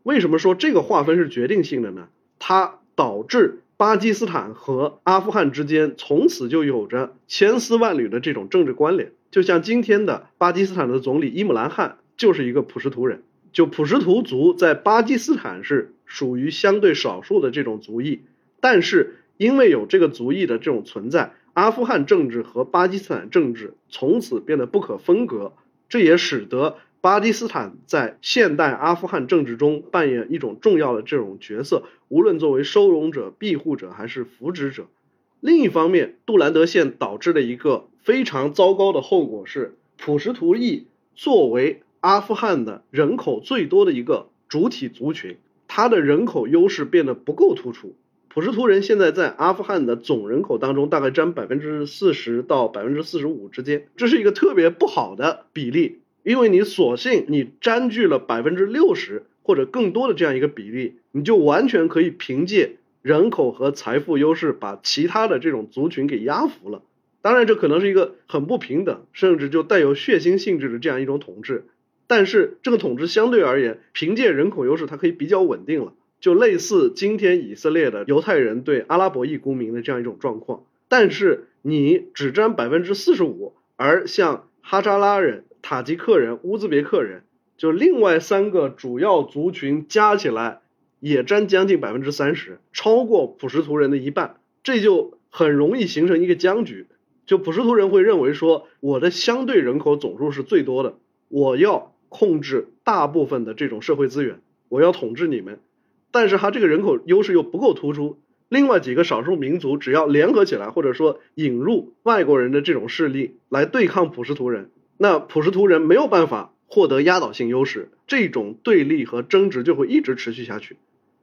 为什么说这个划分是决定性的呢？它导致巴基斯坦和阿富汗之间从此就有着千丝万缕的这种政治关联。就像今天的巴基斯坦的总理伊姆兰汗。就是一个普什图人，就普什图族在巴基斯坦是属于相对少数的这种族裔，但是因为有这个族裔的这种存在，阿富汗政治和巴基斯坦政治从此变得不可分割，这也使得巴基斯坦在现代阿富汗政治中扮演一种重要的这种角色，无论作为收容者、庇护者还是扶植者。另一方面，杜兰德线导致的一个非常糟糕的后果是，普什图裔作为阿富汗的人口最多的一个主体族群，它的人口优势变得不够突出。普什图人现在在阿富汗的总人口当中，大概占百分之四十到百分之四十五之间，这是一个特别不好的比例。因为你索性你占据了百分之六十或者更多的这样一个比例，你就完全可以凭借人口和财富优势把其他的这种族群给压服了。当然，这可能是一个很不平等，甚至就带有血腥性质的这样一种统治。但是这个统治相对而言，凭借人口优势，它可以比较稳定了。就类似今天以色列的犹太人对阿拉伯裔公民的这样一种状况。但是你只占百分之四十五，而像哈扎拉人、塔吉克人、乌兹别克人，就另外三个主要族群加起来也占将近百分之三十，超过普什图人的一半，这就很容易形成一个僵局。就普什图人会认为说，我的相对人口总数是最多的，我要控制大部分的这种社会资源，我要统治你们。但是他这个人口优势又不够突出，另外几个少数民族只要联合起来，或者说引入外国人的这种势力来对抗普什图人，那普什图人没有办法获得压倒性优势，这种对立和争执就会一直持续下去，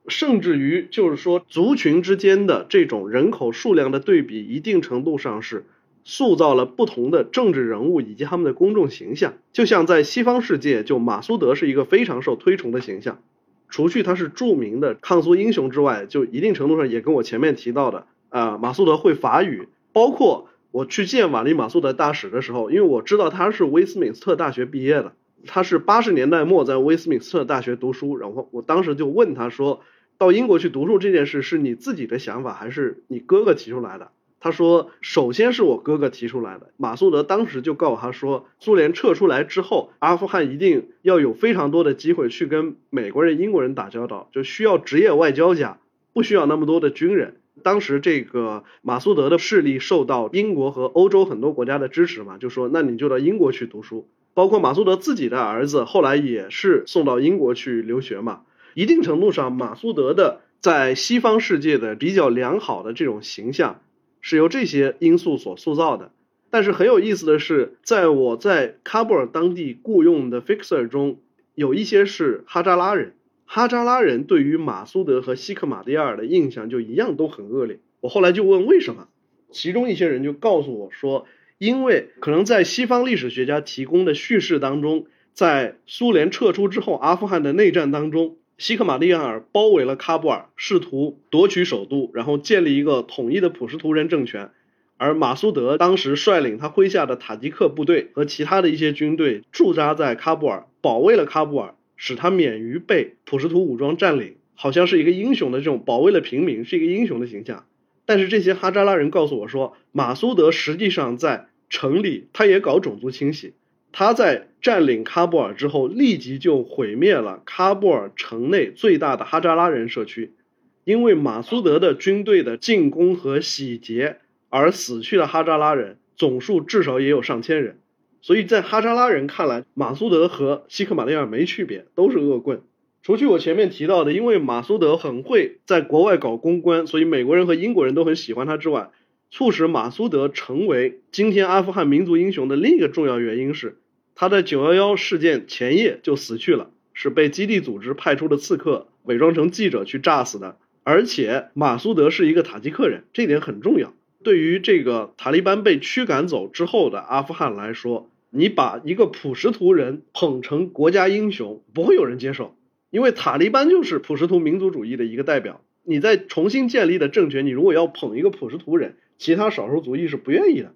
甚至于就是说族群之间的这种人口数量的对比，一定程度上是。塑造了不同的政治人物以及他们的公众形象，就像在西方世界，就马苏德是一个非常受推崇的形象。除去他是著名的抗苏英雄之外，就一定程度上也跟我前面提到的，啊，马苏德会法语。包括我去见瓦利马苏德大使的时候，因为我知道他是威斯敏斯特大学毕业的，他是八十年代末在威斯敏斯特大学读书。然后我当时就问他说，到英国去读书这件事是你自己的想法，还是你哥哥提出来的？他说：“首先是我哥哥提出来的。马苏德当时就告诉他说，苏联撤出来之后，阿富汗一定要有非常多的机会去跟美国人、英国人打交道，就需要职业外交家，不需要那么多的军人。当时这个马苏德的势力受到英国和欧洲很多国家的支持嘛，就说那你就到英国去读书。包括马苏德自己的儿子后来也是送到英国去留学嘛。一定程度上，马苏德的在西方世界的比较良好的这种形象。”是由这些因素所塑造的，但是很有意思的是，在我在喀布尔当地雇佣的 fixer 中，有一些是哈扎拉人。哈扎拉人对于马苏德和西克马蒂亚尔的印象就一样都很恶劣。我后来就问为什么，其中一些人就告诉我说，因为可能在西方历史学家提供的叙事当中，在苏联撤出之后，阿富汗的内战当中。西克马利亚尔包围了喀布尔，试图夺取首都，然后建立一个统一的普什图人政权。而马苏德当时率领他麾下的塔吉克部队和其他的一些军队驻扎在喀布尔，保卫了喀布尔，使他免于被普什图武装占领，好像是一个英雄的这种保卫了平民，是一个英雄的形象。但是这些哈扎拉人告诉我说，马苏德实际上在城里他也搞种族清洗。他在占领喀布尔之后，立即就毁灭了喀布尔城内最大的哈扎拉人社区，因为马苏德的军队的进攻和洗劫而死去的哈扎拉人总数至少也有上千人，所以在哈扎拉人看来，马苏德和西克马利尔没区别，都是恶棍。除去我前面提到的，因为马苏德很会在国外搞公关，所以美国人和英国人都很喜欢他之外。促使马苏德成为今天阿富汗民族英雄的另一个重要原因是，他在九幺幺事件前夜就死去了，是被基地组织派出的刺客伪装成记者去炸死的。而且马苏德是一个塔吉克人，这点很重要。对于这个塔利班被驱赶走之后的阿富汗来说，你把一个普什图人捧成国家英雄，不会有人接受，因为塔利班就是普什图民族主义的一个代表。你在重新建立的政权，你如果要捧一个普什图人，其他少数族裔是不愿意的，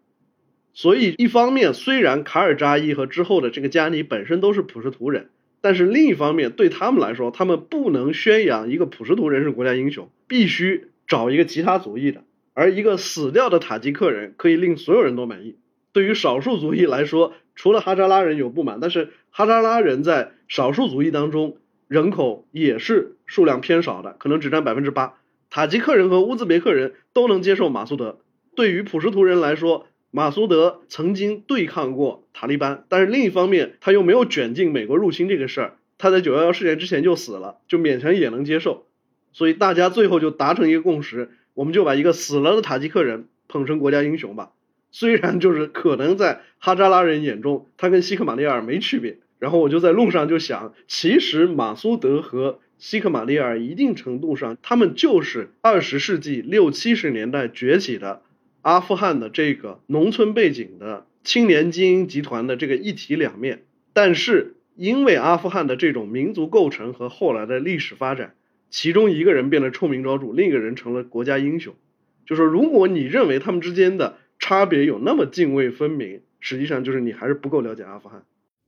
所以一方面，虽然卡尔扎伊和之后的这个加尼本身都是普什图人，但是另一方面，对他们来说，他们不能宣扬一个普什图人是国家英雄，必须找一个其他族裔的，而一个死掉的塔吉克人可以令所有人都满意。对于少数族裔来说，除了哈扎拉人有不满，但是哈扎拉人在少数族裔当中人口也是数量偏少的，可能只占百分之八。塔吉克人和乌兹别克人都能接受马苏德。对于普什图人来说，马苏德曾经对抗过塔利班，但是另一方面他又没有卷进美国入侵这个事儿，他在九幺幺事件之前就死了，就勉强也能接受，所以大家最后就达成一个共识，我们就把一个死了的塔吉克人捧成国家英雄吧。虽然就是可能在哈扎拉人眼中，他跟西克马利尔没区别。然后我就在路上就想，其实马苏德和西克马利尔一定程度上，他们就是二十世纪六七十年代崛起的。阿富汗的这个农村背景的青年精英集团的这个一体两面，但是因为阿富汗的这种民族构成和后来的历史发展，其中一个人变得臭名昭著，另一个人成了国家英雄。就说如果你认为他们之间的差别有那么泾渭分明，实际上就是你还是不够了解阿富汗。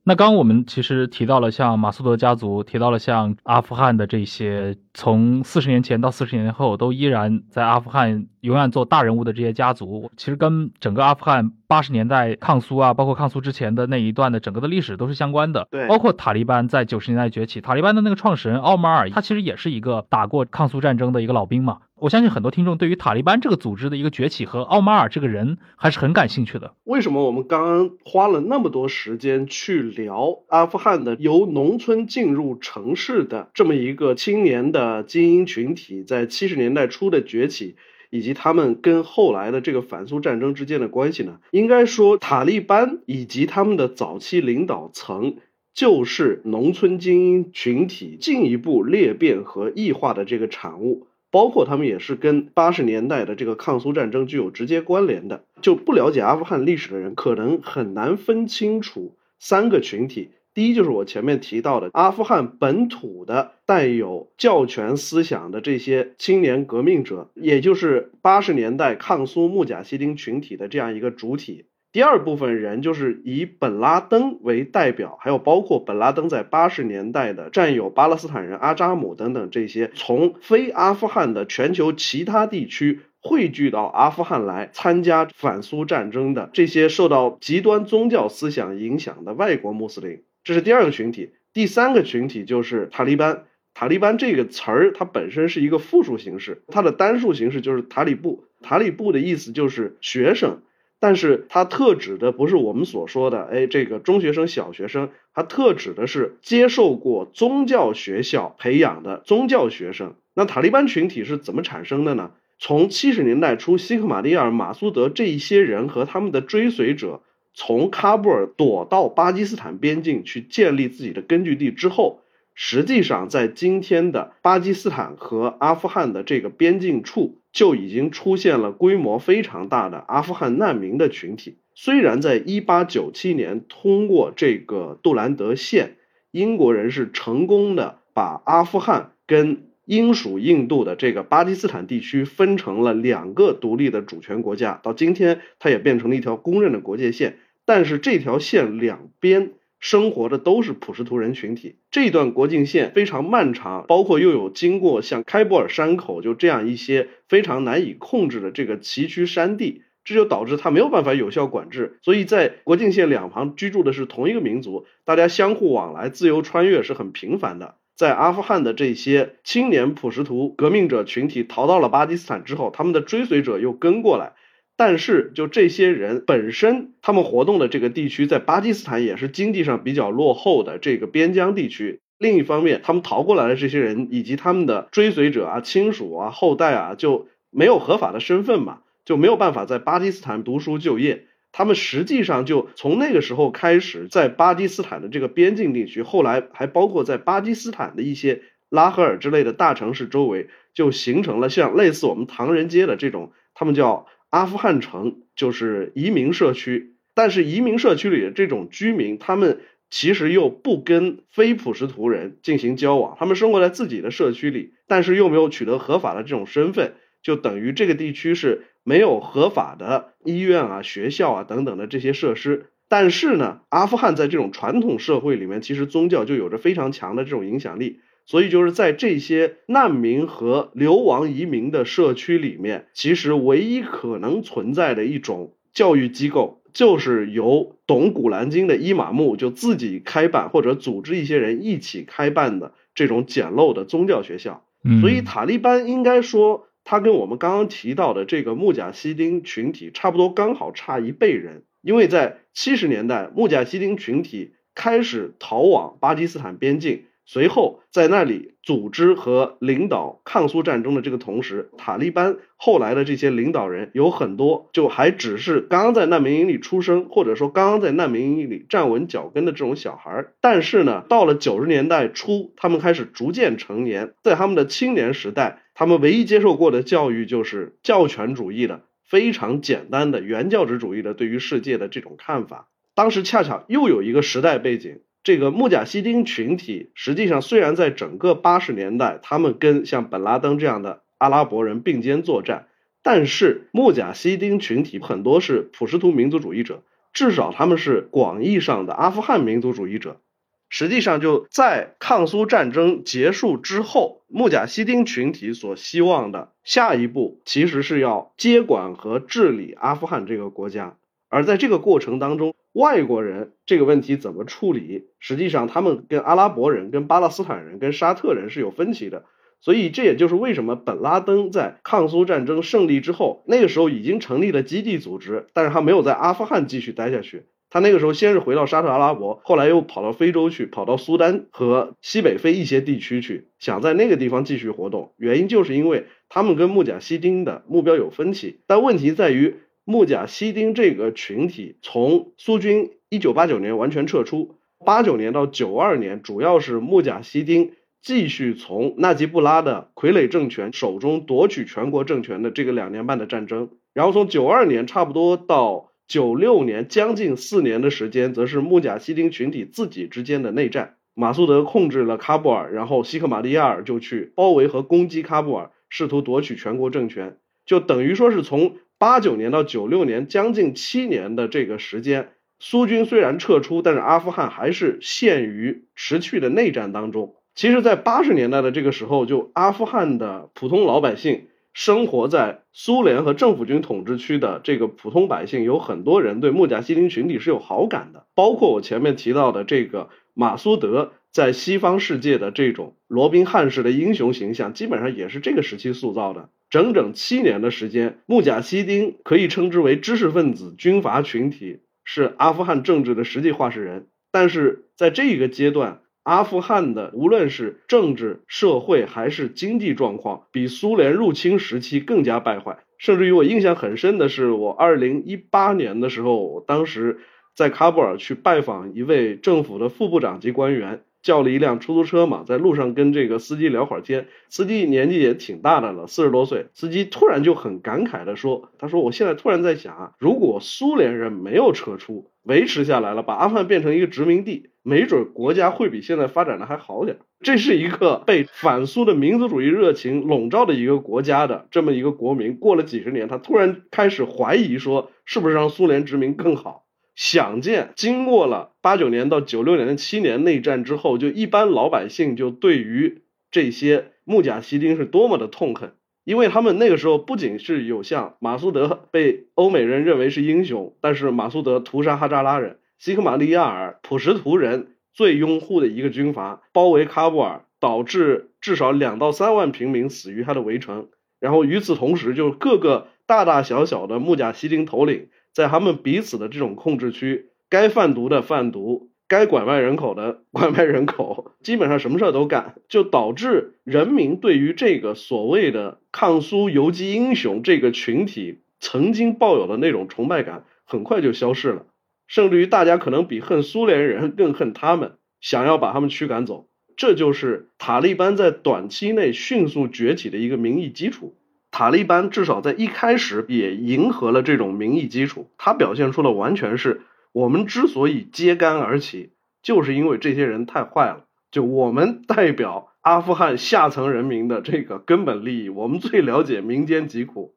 那刚刚我们其实提到了像马苏德家族，提到了像阿富汗的这些从四十年前到四十年后都依然在阿富汗永远做大人物的这些家族，其实跟整个阿富汗八十年代抗苏啊，包括抗苏之前的那一段的整个的历史都是相关的。对包括塔利班在九十年代崛起，塔利班的那个创始人奥马尔，他其实也是一个打过抗苏战争的一个老兵嘛。我相信很多听众对于塔利班这个组织的一个崛起和奥马尔这个人还是很感兴趣的。为什么我们刚刚花了那么多时间去聊阿富汗的由农村进入城市的这么一个青年的精英群体，在七十年代初的崛起，以及他们跟后来的这个反苏战争之间的关系呢？应该说，塔利班以及他们的早期领导层。就是农村精英群体进一步裂变和异化的这个产物，包括他们也是跟八十年代的这个抗苏战争具有直接关联的。就不了解阿富汗历史的人，可能很难分清楚三个群体。第一就是我前面提到的阿富汗本土的带有教权思想的这些青年革命者，也就是八十年代抗苏穆贾希丁群体的这样一个主体。第二部分人就是以本拉登为代表，还有包括本拉登在八十年代的战友巴勒斯坦人阿扎姆等等这些从非阿富汗的全球其他地区汇聚到阿富汗来参加反苏战争的这些受到极端宗教思想影响的外国穆斯林，这是第二个群体。第三个群体就是塔利班。塔利班这个词儿它本身是一个复数形式，它的单数形式就是塔里布。塔里布的意思就是学生。但是它特指的不是我们所说的，哎，这个中学生、小学生，它特指的是接受过宗教学校培养的宗教学生。那塔利班群体是怎么产生的呢？从七十年代初，西克马蒂尔、马苏德这一些人和他们的追随者从喀布尔躲到巴基斯坦边境去建立自己的根据地之后，实际上在今天的巴基斯坦和阿富汗的这个边境处。就已经出现了规模非常大的阿富汗难民的群体。虽然在1897年通过这个杜兰德线，英国人是成功的把阿富汗跟英属印度的这个巴基斯坦地区分成了两个独立的主权国家。到今天，它也变成了一条公认的国界线。但是这条线两边。生活的都是普什图人群体，这段国境线非常漫长，包括又有经过像开伯尔山口就这样一些非常难以控制的这个崎岖山地，这就导致他没有办法有效管制。所以在国境线两旁居住的是同一个民族，大家相互往来、自由穿越是很频繁的。在阿富汗的这些青年普什图革命者群体逃到了巴基斯坦之后，他们的追随者又跟过来。但是，就这些人本身，他们活动的这个地区在巴基斯坦也是经济上比较落后的这个边疆地区。另一方面，他们逃过来的这些人以及他们的追随者啊、亲属啊、后代啊，就没有合法的身份嘛，就没有办法在巴基斯坦读书就业。他们实际上就从那个时候开始，在巴基斯坦的这个边境地区，后来还包括在巴基斯坦的一些拉合尔之类的大城市周围，就形成了像类似我们唐人街的这种，他们叫。阿富汗城就是移民社区，但是移民社区里的这种居民，他们其实又不跟非普什图人进行交往，他们生活在自己的社区里，但是又没有取得合法的这种身份，就等于这个地区是没有合法的医院啊、学校啊等等的这些设施。但是呢，阿富汗在这种传统社会里面，其实宗教就有着非常强的这种影响力。所以就是在这些难民和流亡移民的社区里面，其实唯一可能存在的一种教育机构，就是由懂古兰经的伊玛目就自己开办或者组织一些人一起开办的这种简陋的宗教学校。所以塔利班应该说，他跟我们刚刚提到的这个穆贾西丁群体差不多，刚好差一辈人。因为在七十年代，穆贾西丁群体开始逃往巴基斯坦边境。随后，在那里组织和领导抗苏战争的这个同时，塔利班后来的这些领导人有很多，就还只是刚刚在难民营里出生，或者说刚刚在难民营里站稳脚跟的这种小孩。但是呢，到了九十年代初，他们开始逐渐成年，在他们的青年时代，他们唯一接受过的教育就是教权主义的、非常简单的原教旨主义的对于世界的这种看法。当时恰巧又有一个时代背景。这个穆贾希丁群体实际上虽然在整个八十年代，他们跟像本拉登这样的阿拉伯人并肩作战，但是穆贾希丁群体很多是普什图民族主义者，至少他们是广义上的阿富汗民族主义者。实际上，就在抗苏战争结束之后，穆贾希丁群体所希望的下一步，其实是要接管和治理阿富汗这个国家。而在这个过程当中，外国人这个问题怎么处理？实际上，他们跟阿拉伯人、跟巴勒斯坦人、跟沙特人是有分歧的。所以，这也就是为什么本拉登在抗苏战争胜利之后，那个时候已经成立了基地组织，但是他没有在阿富汗继续待下去。他那个时候先是回到沙特阿拉伯，后来又跑到非洲去，跑到苏丹和西北非一些地区去，想在那个地方继续活动。原因就是因为他们跟穆贾希丁的目标有分歧。但问题在于，穆贾希丁这个群体从苏军一九八九年完全撤出，八九年到九二年，主要是穆贾希丁继续从纳吉布拉的傀儡政权手中夺取全国政权的这个两年半的战争。然后从九二年差不多到。九六年将近四年的时间，则是穆贾希丁群体自己之间的内战。马苏德控制了喀布尔，然后西克马利亚尔就去包围和攻击喀布尔，试图夺取全国政权。就等于说是从八九年到九六年，将近七年的这个时间，苏军虽然撤出，但是阿富汗还是陷于持续的内战当中。其实，在八十年代的这个时候，就阿富汗的普通老百姓。生活在苏联和政府军统治区的这个普通百姓，有很多人对穆贾希丁群体是有好感的，包括我前面提到的这个马苏德在西方世界的这种罗宾汉式的英雄形象，基本上也是这个时期塑造的。整整七年的时间，穆贾希丁可以称之为知识分子军阀群体，是阿富汗政治的实际化石人。但是在这个阶段，阿富汗的无论是政治、社会还是经济状况，比苏联入侵时期更加败坏。甚至于我印象很深的是，我二零一八年的时候，当时在喀布尔去拜访一位政府的副部长级官员。叫了一辆出租车嘛，在路上跟这个司机聊会儿天，司机年纪也挺大的了，四十多岁。司机突然就很感慨的说：“他说我现在突然在想啊，如果苏联人没有撤出，维持下来了，把阿富汗变成一个殖民地，没准国家会比现在发展的还好点。这是一个被反苏的民族主义热情笼罩的一个国家的这么一个国民，过了几十年，他突然开始怀疑说，是不是让苏联殖民更好？”想见，经过了八九年到九六年的七年内战之后，就一般老百姓就对于这些穆贾希丁是多么的痛恨，因为他们那个时候不仅是有像马苏德被欧美人认为是英雄，但是马苏德屠杀哈扎拉人，西克马利亚尔普什图人最拥护的一个军阀包围喀布尔，导致至少两到三万平民死于他的围城，然后与此同时，就各个大大小小的穆贾希丁头领。在他们彼此的这种控制区，该贩毒的贩毒，该拐卖人口的 拐卖人口，基本上什么事儿都干，就导致人民对于这个所谓的抗苏游击英雄这个群体曾经抱有的那种崇拜感，很快就消失了，甚至于大家可能比恨苏联人更恨他们，想要把他们驱赶走，这就是塔利班在短期内迅速崛起的一个民意基础。塔利班至少在一开始也迎合了这种民意基础，他表现出的完全是我们之所以揭竿而起，就是因为这些人太坏了。就我们代表阿富汗下层人民的这个根本利益，我们最了解民间疾苦，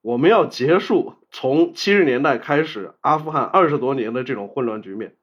我们要结束从七十年代开始阿富汗二十多年的这种混乱局面。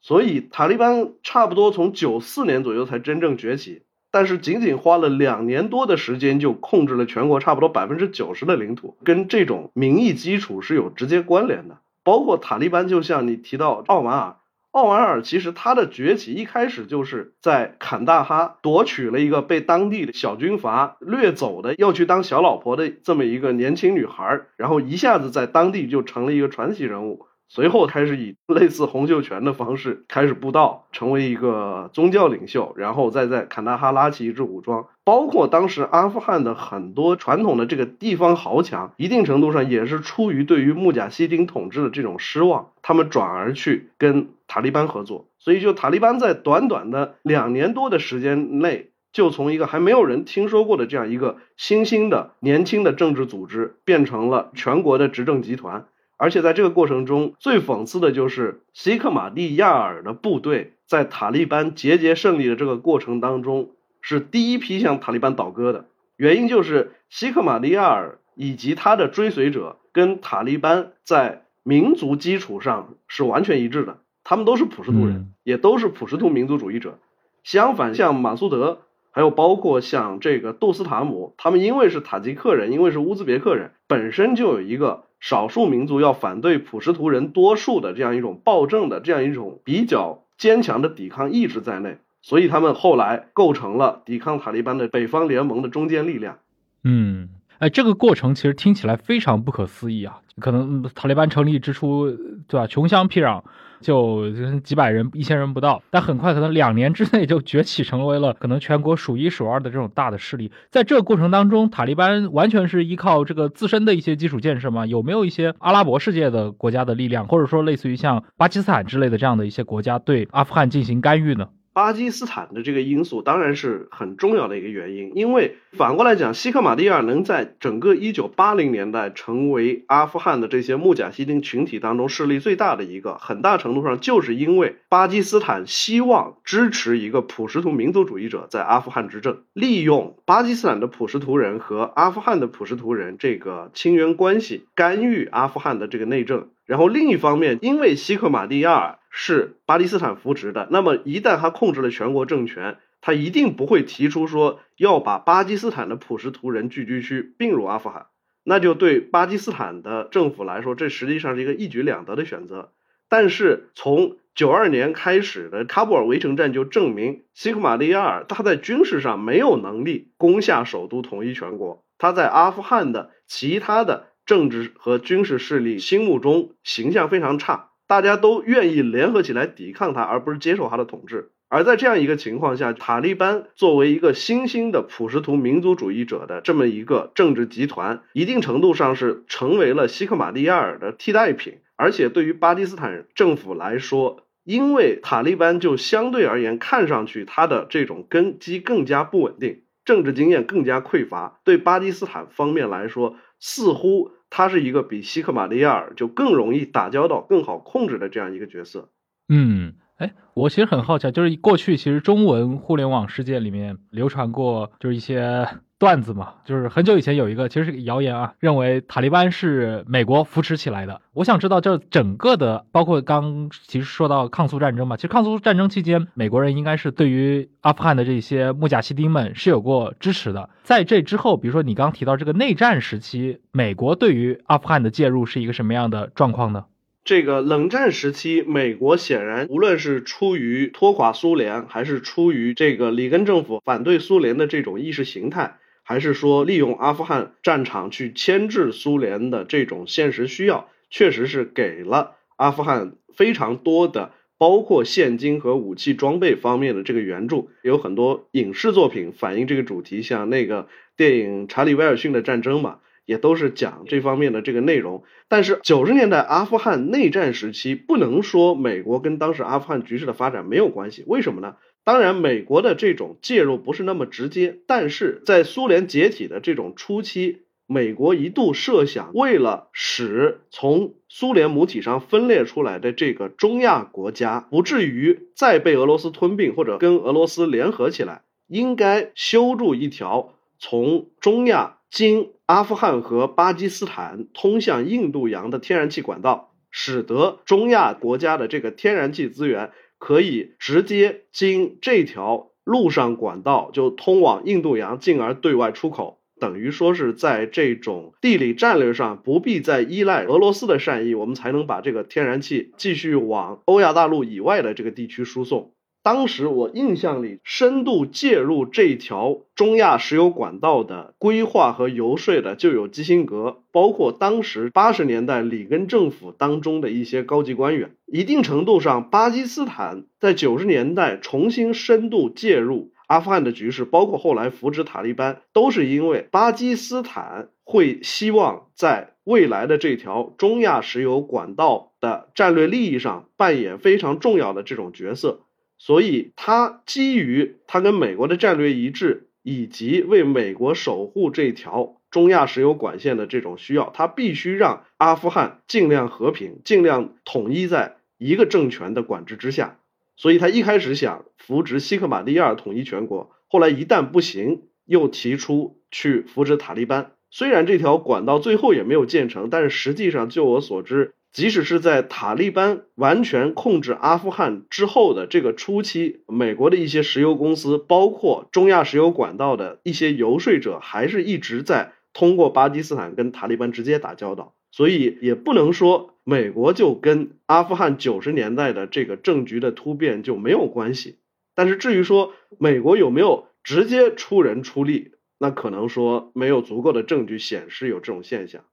所以塔利班差不多从九四年左右才真正崛起。但是仅仅花了两年多的时间就控制了全国差不多百分之九十的领土，跟这种民意基础是有直接关联的。包括塔利班，就像你提到奥马尔，奥马尔其实他的崛起一开始就是在坎大哈夺取了一个被当地的小军阀掠走的要去当小老婆的这么一个年轻女孩，然后一下子在当地就成了一个传奇人物。随后开始以类似洪秀全的方式开始布道，成为一个宗教领袖，然后再在坎大哈拉起一支武装。包括当时阿富汗的很多传统的这个地方豪强，一定程度上也是出于对于穆贾希丁统治的这种失望，他们转而去跟塔利班合作。所以，就塔利班在短短的两年多的时间内，就从一个还没有人听说过的这样一个新兴的年轻的政治组织，变成了全国的执政集团。而且在这个过程中，最讽刺的就是西克马蒂亚尔的部队在塔利班节节胜利的这个过程当中，是第一批向塔利班倒戈的。原因就是西克马蒂亚尔以及他的追随者跟塔利班在民族基础上是完全一致的，他们都是普什图人，嗯也都是普什图民族主义者。相反，像马苏德，还有包括像这个杜斯塔姆，他们因为是塔吉克人，因为是乌兹别克人，本身就有一个少数民族要反对普什图人多数的这样一种暴政的这样一种比较坚强的抵抗意志在内，所以他们后来构成了抵抗塔利班的北方联盟的中坚力量。嗯，哎，这个过程其实听起来非常不可思议啊！可能塔利班成立之初，对吧？穷乡僻壤，就几百人、一千人不到，但很快可能两年之内就崛起成为了可能全国数一数二的这种大的势力。在这个过程当中，塔利班完全是依靠这个自身的一些基础建设吗？有没有一些阿拉伯世界的国家的力量，或者说类似于像巴基斯坦之类的这样的一些国家对阿富汗进行干预呢？巴基斯坦的这个因素当然是很重要的一个原因，因为反过来讲，西克马蒂亚能在整个1980年代成为阿富汗的这些穆贾希丁群体当中势力最大的一个，很大程度上就是因为巴基斯坦希望支持一个普什图民族主义者在阿富汗执政，利用巴基斯坦的普什图人和阿富汗的普什图人这个亲缘关系干预阿富汗的这个内政。然后另一方面，因为西克马蒂亚尔是巴基斯坦扶植的，那么一旦他控制了全国政权，他一定不会提出说要把巴基斯坦的普什图人聚居区并入阿富汗，那就对巴基斯坦的政府来说，这实际上是一个一举两得的选择。但是从九二年开始的喀布尔围城战就证明，西克马利亚尔他在军事上没有能力攻下首都，统一全国。他在阿富汗的其他的政治和军事势力心目中形象非常差，大家都愿意联合起来抵抗他，而不是接受他的统治。而在这样一个情况下，塔利班作为一个新兴的普什图民族主义者的这么一个政治集团，一定程度上是成为了西克马蒂亚尔的替代品。而且对于巴基斯坦政府来说，因为塔利班就相对而言看上去他的这种根基更加不稳定，政治经验更加匮乏，对巴基斯坦方面来说，似乎他是一个比西克马利亚尔就更容易打交道、更好控制的这样一个角色。嗯，哎，我其实很好奇，就是过去其实中文互联网世界里面流传过就是一些段子嘛，就是很久以前有一个其实是个谣言啊，认为塔利班是美国扶持起来的。我想知道这整个的，包括刚其实说到抗苏战争嘛，其实抗苏战争期间，美国人应该是对于阿富汗的这些穆贾希丁们是有过支持的。在这之后，比如说你刚提到这个内战时期，美国对于阿富汗的介入是一个什么样的状况呢？这个冷战时期，美国显然无论是出于拖垮苏联，还是出于这个里根政府反对苏联的这种意识形态，还是说利用阿富汗战场去牵制苏联的这种现实需要，确实是给了阿富汗非常多的，包括现金和武器装备方面的这个援助。有很多影视作品反映这个主题，像那个电影《查理·威尔逊的战争》嘛。也都是讲这方面的这个内容，但是九十年代阿富汗内战时期，不能说美国跟当时阿富汗局势的发展没有关系。为什么呢？当然，美国的这种介入不是那么直接，但是在苏联解体的这种初期，美国一度设想，为了使从苏联母体上分裂出来的这个中亚国家不至于再被俄罗斯吞并或者跟俄罗斯联合起来，应该修筑一条从中亚经阿富汗和巴基斯坦通向印度洋的天然气管道，使得中亚国家的这个天然气资源可以直接经这条陆上管道就通往印度洋，进而对外出口。等于说是在这种地理战略上不必再依赖俄罗斯的善意，我们才能把这个天然气继续往欧亚大陆以外的这个地区输送。当时我印象里，深度介入这条中亚石油管道的规划和游说的就有基辛格，包括当时八十年代里根政府当中的一些高级官员。一定程度上，巴基斯坦在九十年代重新深度介入阿富汗的局势，包括后来扶植塔利班，都是因为巴基斯坦会希望在未来的这条中亚石油管道的战略利益上扮演非常重要的这种角色。所以，他基于他跟美国的战略一致，以及为美国守护这条中亚石油管线的这种需要，他必须让阿富汗尽量和平，尽量统一在一个政权的管制之下。所以他一开始想扶植西克马蒂亚尔统一全国，后来一旦不行，又提出去扶植塔利班。虽然这条管道最后也没有建成，但是实际上，就我所知，即使是在塔利班完全控制阿富汗之后的这个初期，美国的一些石油公司，包括中亚石油管道的一些游说者，还是一直在通过巴基斯坦跟塔利班直接打交道。所以也不能说美国就跟阿富汗九十年代的这个政局的突变就没有关系。但是至于说美国有没有直接出人出力，那可能说没有足够的证据显示有这种现象。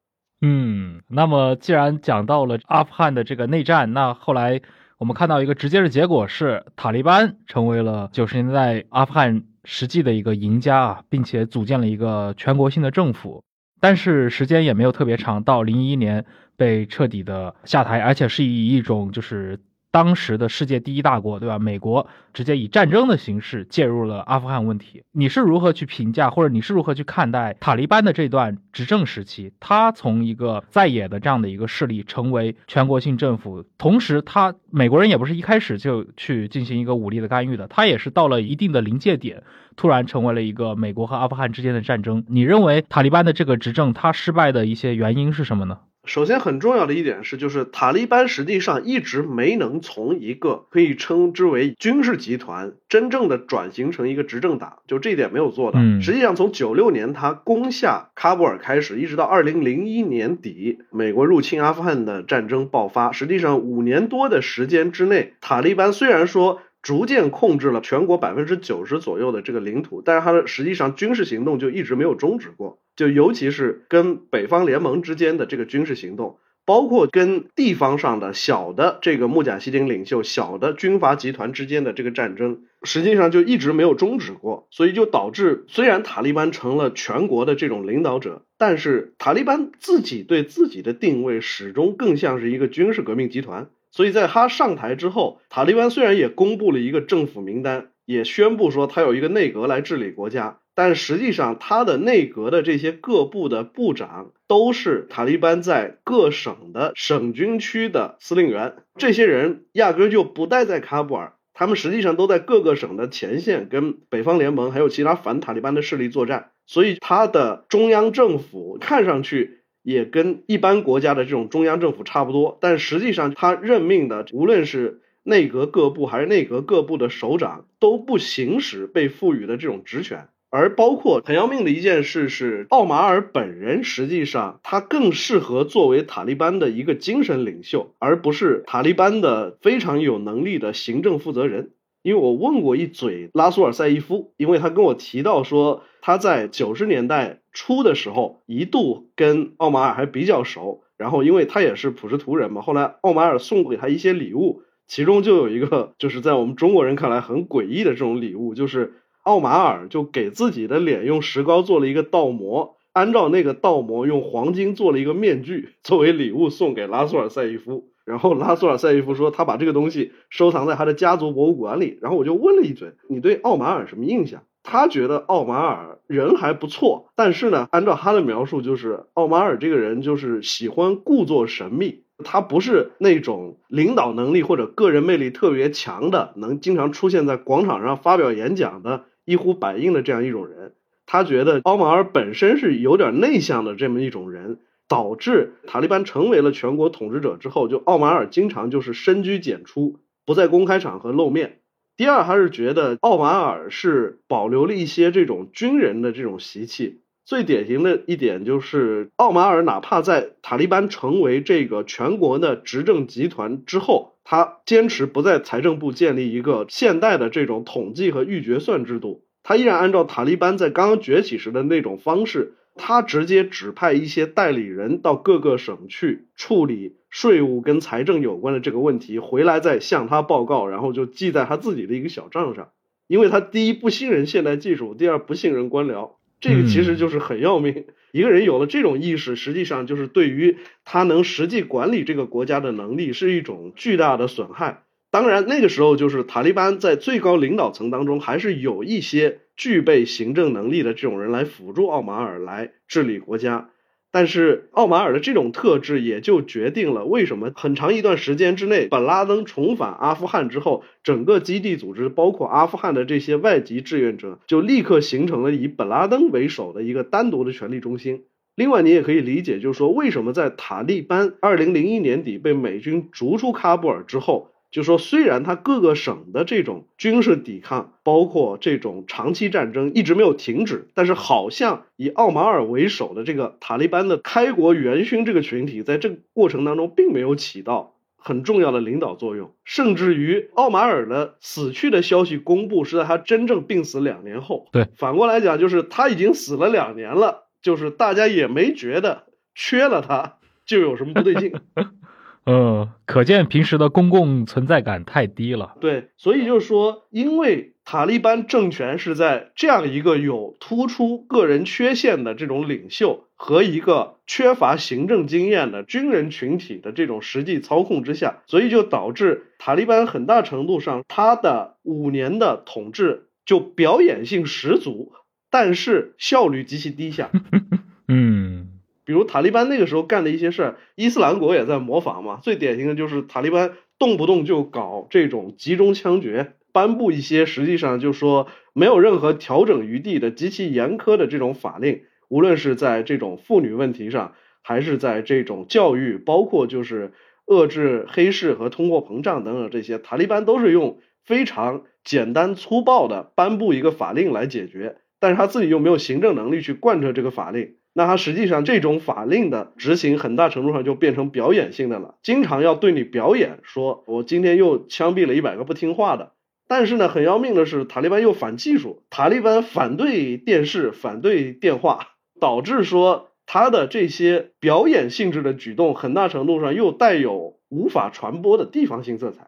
嗯，那么既然讲到了阿富汗的这个内战，那后来我们看到一个直接的结果是，塔利班成为了九十年代阿富汗实际的一个赢家啊，并且组建了一个全国性的政府。但是时间也没有特别长，到零一年被彻底的下台，而且是以一种就是。当时的世界第一大国，对吧？美国直接以战争的形式介入了阿富汗问题。你是如何去评价，或者你是如何去看待塔利班的这段执政时期？他从一个在野的这样的一个势力，成为全国性政府，同时他美国人也不是一开始就去进行一个武力的干预的，他也是到了一定的临界点，突然成为了一个美国和阿富汗之间的战争。你认为塔利班的这个执政，他失败的一些原因是什么呢？首先，很重要的一点是，就是塔利班实际上一直没能从一个可以称之为军事集团，真正的转型成一个执政党，就这一点没有做到。实际上，从九六年他攻下喀布尔开始，一直到二零零一年底，美国入侵阿富汗的战争爆发，实际上五年多的时间之内，塔利班虽然说。逐渐控制了全国百分之九十左右的这个领土，但是它的实际上军事行动就一直没有终止过，就尤其是跟北方联盟之间的这个军事行动，包括跟地方上的小的这个穆贾希丁领袖、小的军阀集团之间的这个战争，实际上就一直没有终止过，所以就导致虽然塔利班成了全国的这种领导者，但是塔利班自己对自己的定位始终更像是一个军事革命集团。所以在他上台之后，塔利班虽然也公布了一个政府名单，也宣布说他有一个内阁来治理国家，但实际上他的内阁的这些各部的部长都是塔利班在各省的省军区的司令员，这些人压根就不待在喀布尔，他们实际上都在各个省的前线跟北方联盟还有其他反塔利班的势力作战，所以他的中央政府看上去。也跟一般国家的这种中央政府差不多，但实际上他任命的无论是内阁各部还是内阁各部的首长都不行使被赋予的这种职权，而包括很要命的一件事是，奥马尔本人实际上他更适合作为塔利班的一个精神领袖，而不是塔利班的非常有能力的行政负责人。因为我问过一嘴拉苏尔赛义夫，因为他跟我提到说他在九十年代初的时候一度跟奥马尔还比较熟，然后因为他也是普什图人嘛，后来奥马尔送给他一些礼物，其中就有一个就是在我们中国人看来很诡异的这种礼物，就是奥马尔就给自己的脸用石膏做了一个倒模，按照那个倒模用黄金做了一个面具作为礼物送给拉苏尔赛义夫。然后拉苏尔赛义夫说，他把这个东西收藏在他的家族博物馆里。然后我就问了一嘴，你对奥马尔什么印象？他觉得奥马尔人还不错，但是呢，按照他的描述，就是奥马尔这个人就是喜欢故作神秘，他不是那种领导能力或者个人魅力特别强的，能经常出现在广场上发表演讲的一呼百应的这样一种人。他觉得奥马尔本身是有点内向的这么一种人。导致塔利班成为了全国统治者之后，就奥马尔经常就是深居简出，不在公开场合露面。第二，他是觉得奥马尔是保留了一些这种军人的这种习气。最典型的一点就是，奥马尔哪怕在塔利班成为这个全国的执政集团之后，他坚持不在财政部建立一个现代的这种统计和预决算制度，他依然按照塔利班在刚刚崛起时的那种方式。他直接指派一些代理人到各个省去处理税务跟财政有关的这个问题，回来再向他报告，然后就记在他自己的一个小账上。因为他第一不信任现代技术，第二不信任官僚，这个其实就是很要命。一个人有了这种意识，实际上就是对于他能实际管理这个国家的能力是一种巨大的损害。当然，那个时候就是塔利班在最高领导层当中还是有一些。具备行政能力的这种人来辅助奥马尔来治理国家，但是奥马尔的这种特质也就决定了为什么很长一段时间之内，本拉登重返阿富汗之后，整个基地组织包括阿富汗的这些外籍志愿者就立刻形成了以本拉登为首的一个单独的权力中心。另外，你也可以理解，就是说为什么在塔利班二零零一年底被美军逐出喀布尔之后，就说虽然他各个省的这种军事抵抗，包括这种长期战争一直没有停止，但是好像以奥马尔为首的这个塔利班的开国元勋这个群体，在这个过程当中并没有起到很重要的领导作用，甚至于奥马尔的死去的消息公布是在他真正病死两年后。对，反过来讲，就是他已经死了两年了。就是大家也没觉得缺了他就有什么不对劲，嗯，可见平时的公共存在感太低了。对，所以就是说，因为塔利班政权是在这样一个有突出个人缺陷的这种领袖和一个缺乏行政经验的军人群体的这种实际操控之下，所以就导致塔利班很大程度上他的五年的统治就表演性十足。但是效率极其低下，嗯，比如塔利班那个时候干的一些事儿，伊斯兰国也在模仿嘛。最典型的就是塔利班动不动就搞这种集中枪决，颁布一些实际上就说没有任何调整余地的极其严苛的这种法令，无论是在这种妇女问题上，还是在这种教育，包括就是遏制黑市和通货膨胀等等这些，塔利班都是用非常简单粗暴的颁布一个法令来解决。但是他自己又没有行政能力去贯彻这个法令，那他实际上这种法令的执行很大程度上就变成表演性的了，经常要对你表演，说我今天又枪毙了一百个不听话的。但是呢，很要命的是，塔利班又反技术，塔利班反对电视，反对电话，导致说他的这些表演性质的举动，很大程度上又带有无法传播的地方性色彩。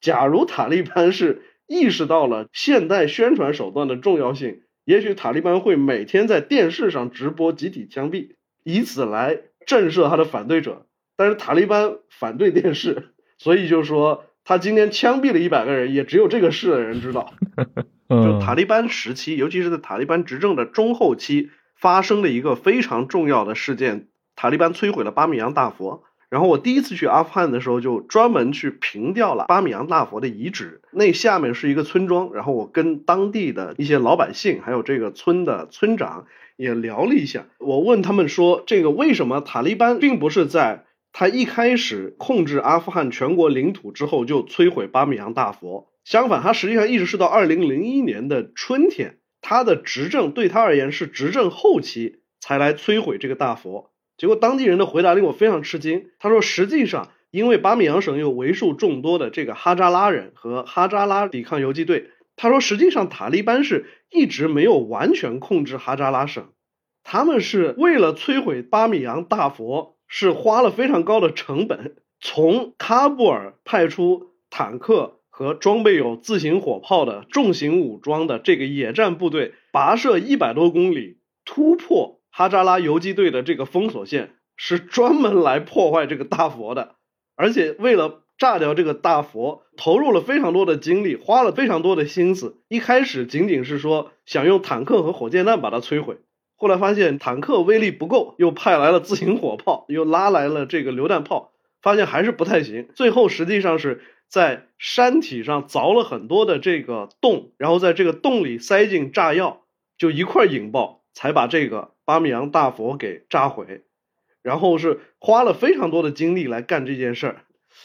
假如塔利班是意识到了现代宣传手段的重要性，也许塔利班会每天在电视上直播集体枪毙，以此来震慑他的反对者。但是塔利班反对电视，所以就说他今天枪毙了一百个人，也只有这个市的人知道。就塔利班时期，尤其是在塔利班执政的中后期，发生了一个非常重要的事件：塔利班摧毁了巴米扬大佛。然后我第一次去阿富汗的时候，就专门去凭吊了巴米扬大佛的遗址。那下面是一个村庄，然后我跟当地的一些老百姓，还有这个村的村长也聊了一下。我问他们说，这个为什么塔利班并不是在他一开始控制阿富汗全国领土之后就摧毁巴米扬大佛？相反，他实际上一直是到二零零一年的春天，他的执政对他而言是执政后期才来摧毁这个大佛。结果当地人的回答令我非常吃惊。他说：“实际上，因为巴米扬省有为数众多的这个哈扎拉人和哈扎拉抵抗游击队。他说，实际上塔利班是一直没有完全控制哈扎拉省，他们是为了摧毁巴米扬大佛，是花了非常高的成本，从喀布尔派出坦克和装备有自行火炮的重型武装的这个野战部队，跋涉一百多公里，突破。”哈扎拉游击队的这个封锁线是专门来破坏这个大佛的，而且为了炸掉这个大佛，投入了非常多的精力，花了非常多的心思。一开始仅仅是说想用坦克和火箭弹把它摧毁，后来发现坦克威力不够，又派来了自行火炮，又拉来了这个榴弹炮，发现还是不太行。最后实际上是在山体上凿了很多的这个洞，然后在这个洞里塞进炸药，就一块引爆。才把这个巴米扬大佛给炸毁，然后是花了非常多的精力来干这件事儿，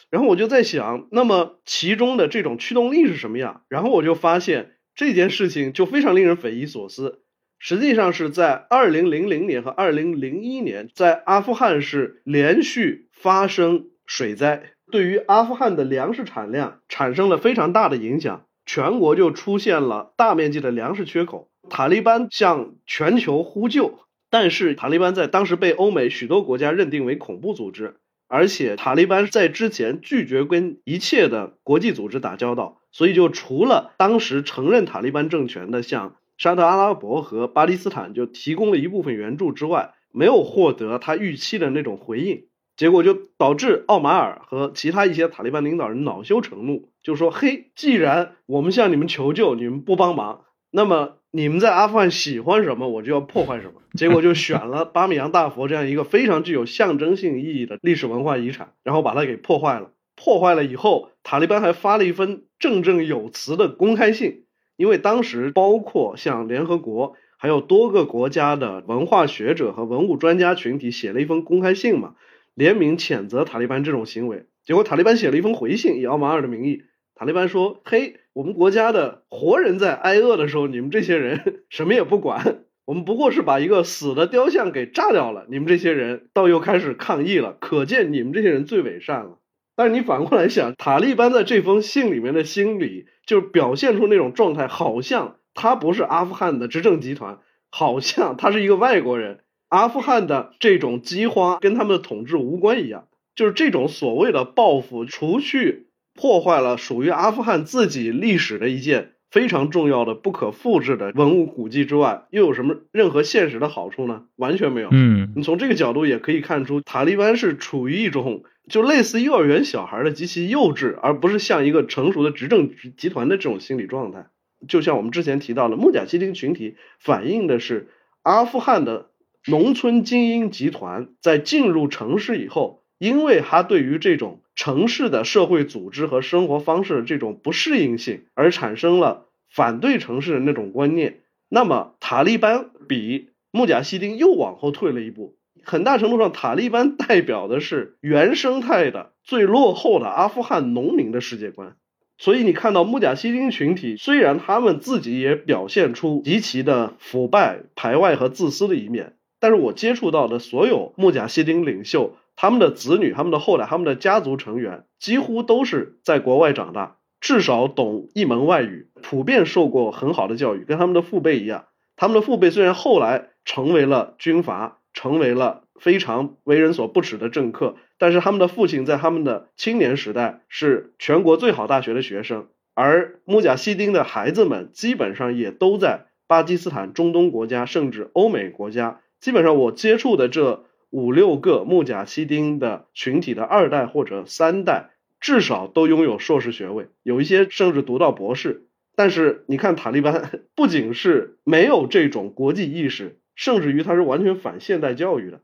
然后我就在想，那么其中的这种驱动力是什么样？然后我就发现这件事情就非常令人匪夷所思。实际上是在二零零零年和二零零一年，在阿富汗是连续发生水灾，对于阿富汗的粮食产量产生了非常大的影响，全国就出现了大面积的粮食缺口。塔利班向全球呼救，但是塔利班在当时被欧美许多国家认定为恐怖组织，而且塔利班在之前拒绝跟一切的国际组织打交道，所以就除了当时承认塔利班政权的像沙特阿拉伯和巴基斯坦就提供了一部分援助之外，没有获得他预期的那种回应，结果就导致奥马尔和其他一些塔利班领导人恼羞成怒，就说：“嘿，既然我们向你们求救，你们不帮忙，那么。”你们在阿富汗喜欢什么，我就要破坏什么。结果就选了巴米扬大佛这样一个非常具有象征性意义的历史文化遗产，然后把它给破坏了。破坏了以后，塔利班还发了一份振振有词的公开信，因为当时包括像联合国，还有多个国家的文化学者和文物专家群体写了一封公开信嘛，联名谴责塔利班这种行为。结果塔利班写了一封回信，以奥马尔的名义，塔利班说：“嘿，我们国家的活人在挨饿的时候，你们这些人 什么也不管。”我们不过是把一个死的雕像给炸掉了，你们这些人倒又开始抗议了，可见你们这些人最伪善了。但是你反过来想，塔利班在这封信里面的心理，就是表现出那种状态，好像他不是阿富汗的执政集团，好像他是一个外国人，阿富汗的这种饥荒跟他们的统治无关一样。就是这种所谓的报复，除去破坏了属于阿富汗自己历史的一件。非常重要的、不可复制的文物古迹之外，又有什么任何现实的好处呢？完全没有。嗯，你从这个角度也可以看出，塔利班是处于一种就类似幼儿园小孩的极其幼稚，而不是像一个成熟的执政集团的这种心理状态。就像我们之前提到的，穆贾希丁群体反映的是阿富汗的农村精英集团在进入城市以后，因为他对于这种。城市的社会组织和生活方式的这种不适应性，而产生了反对城市的那种观念。那么，塔利班比穆贾希丁又往后退了一步。很大程度上，塔利班代表的是原生态的最落后的阿富汗农民的世界观。所以，你看到穆贾希丁群体，虽然他们自己也表现出极其的腐败、排外和自私的一面，但是我接触到的所有穆贾希丁领袖。他们的子女、他们的后代、他们的家族成员几乎都是在国外长大，至少懂一门外语，普遍受过很好的教育，跟他们的父辈一样。他们的父辈虽然后来成为了军阀，成为了非常为人所不齿的政客，但是他们的父亲在他们的青年时代是全国最好大学的学生，而穆贾希丁的孩子们基本上也都在巴基斯坦、中东国家，甚至欧美国家。基本上我接触的这。五六个穆贾希丁的群体的二代或者三代，至少都拥有硕士学位，有一些甚至读到博士。但是你看塔利班，不仅是没有这种国际意识，甚至于他是完全反现代教育的。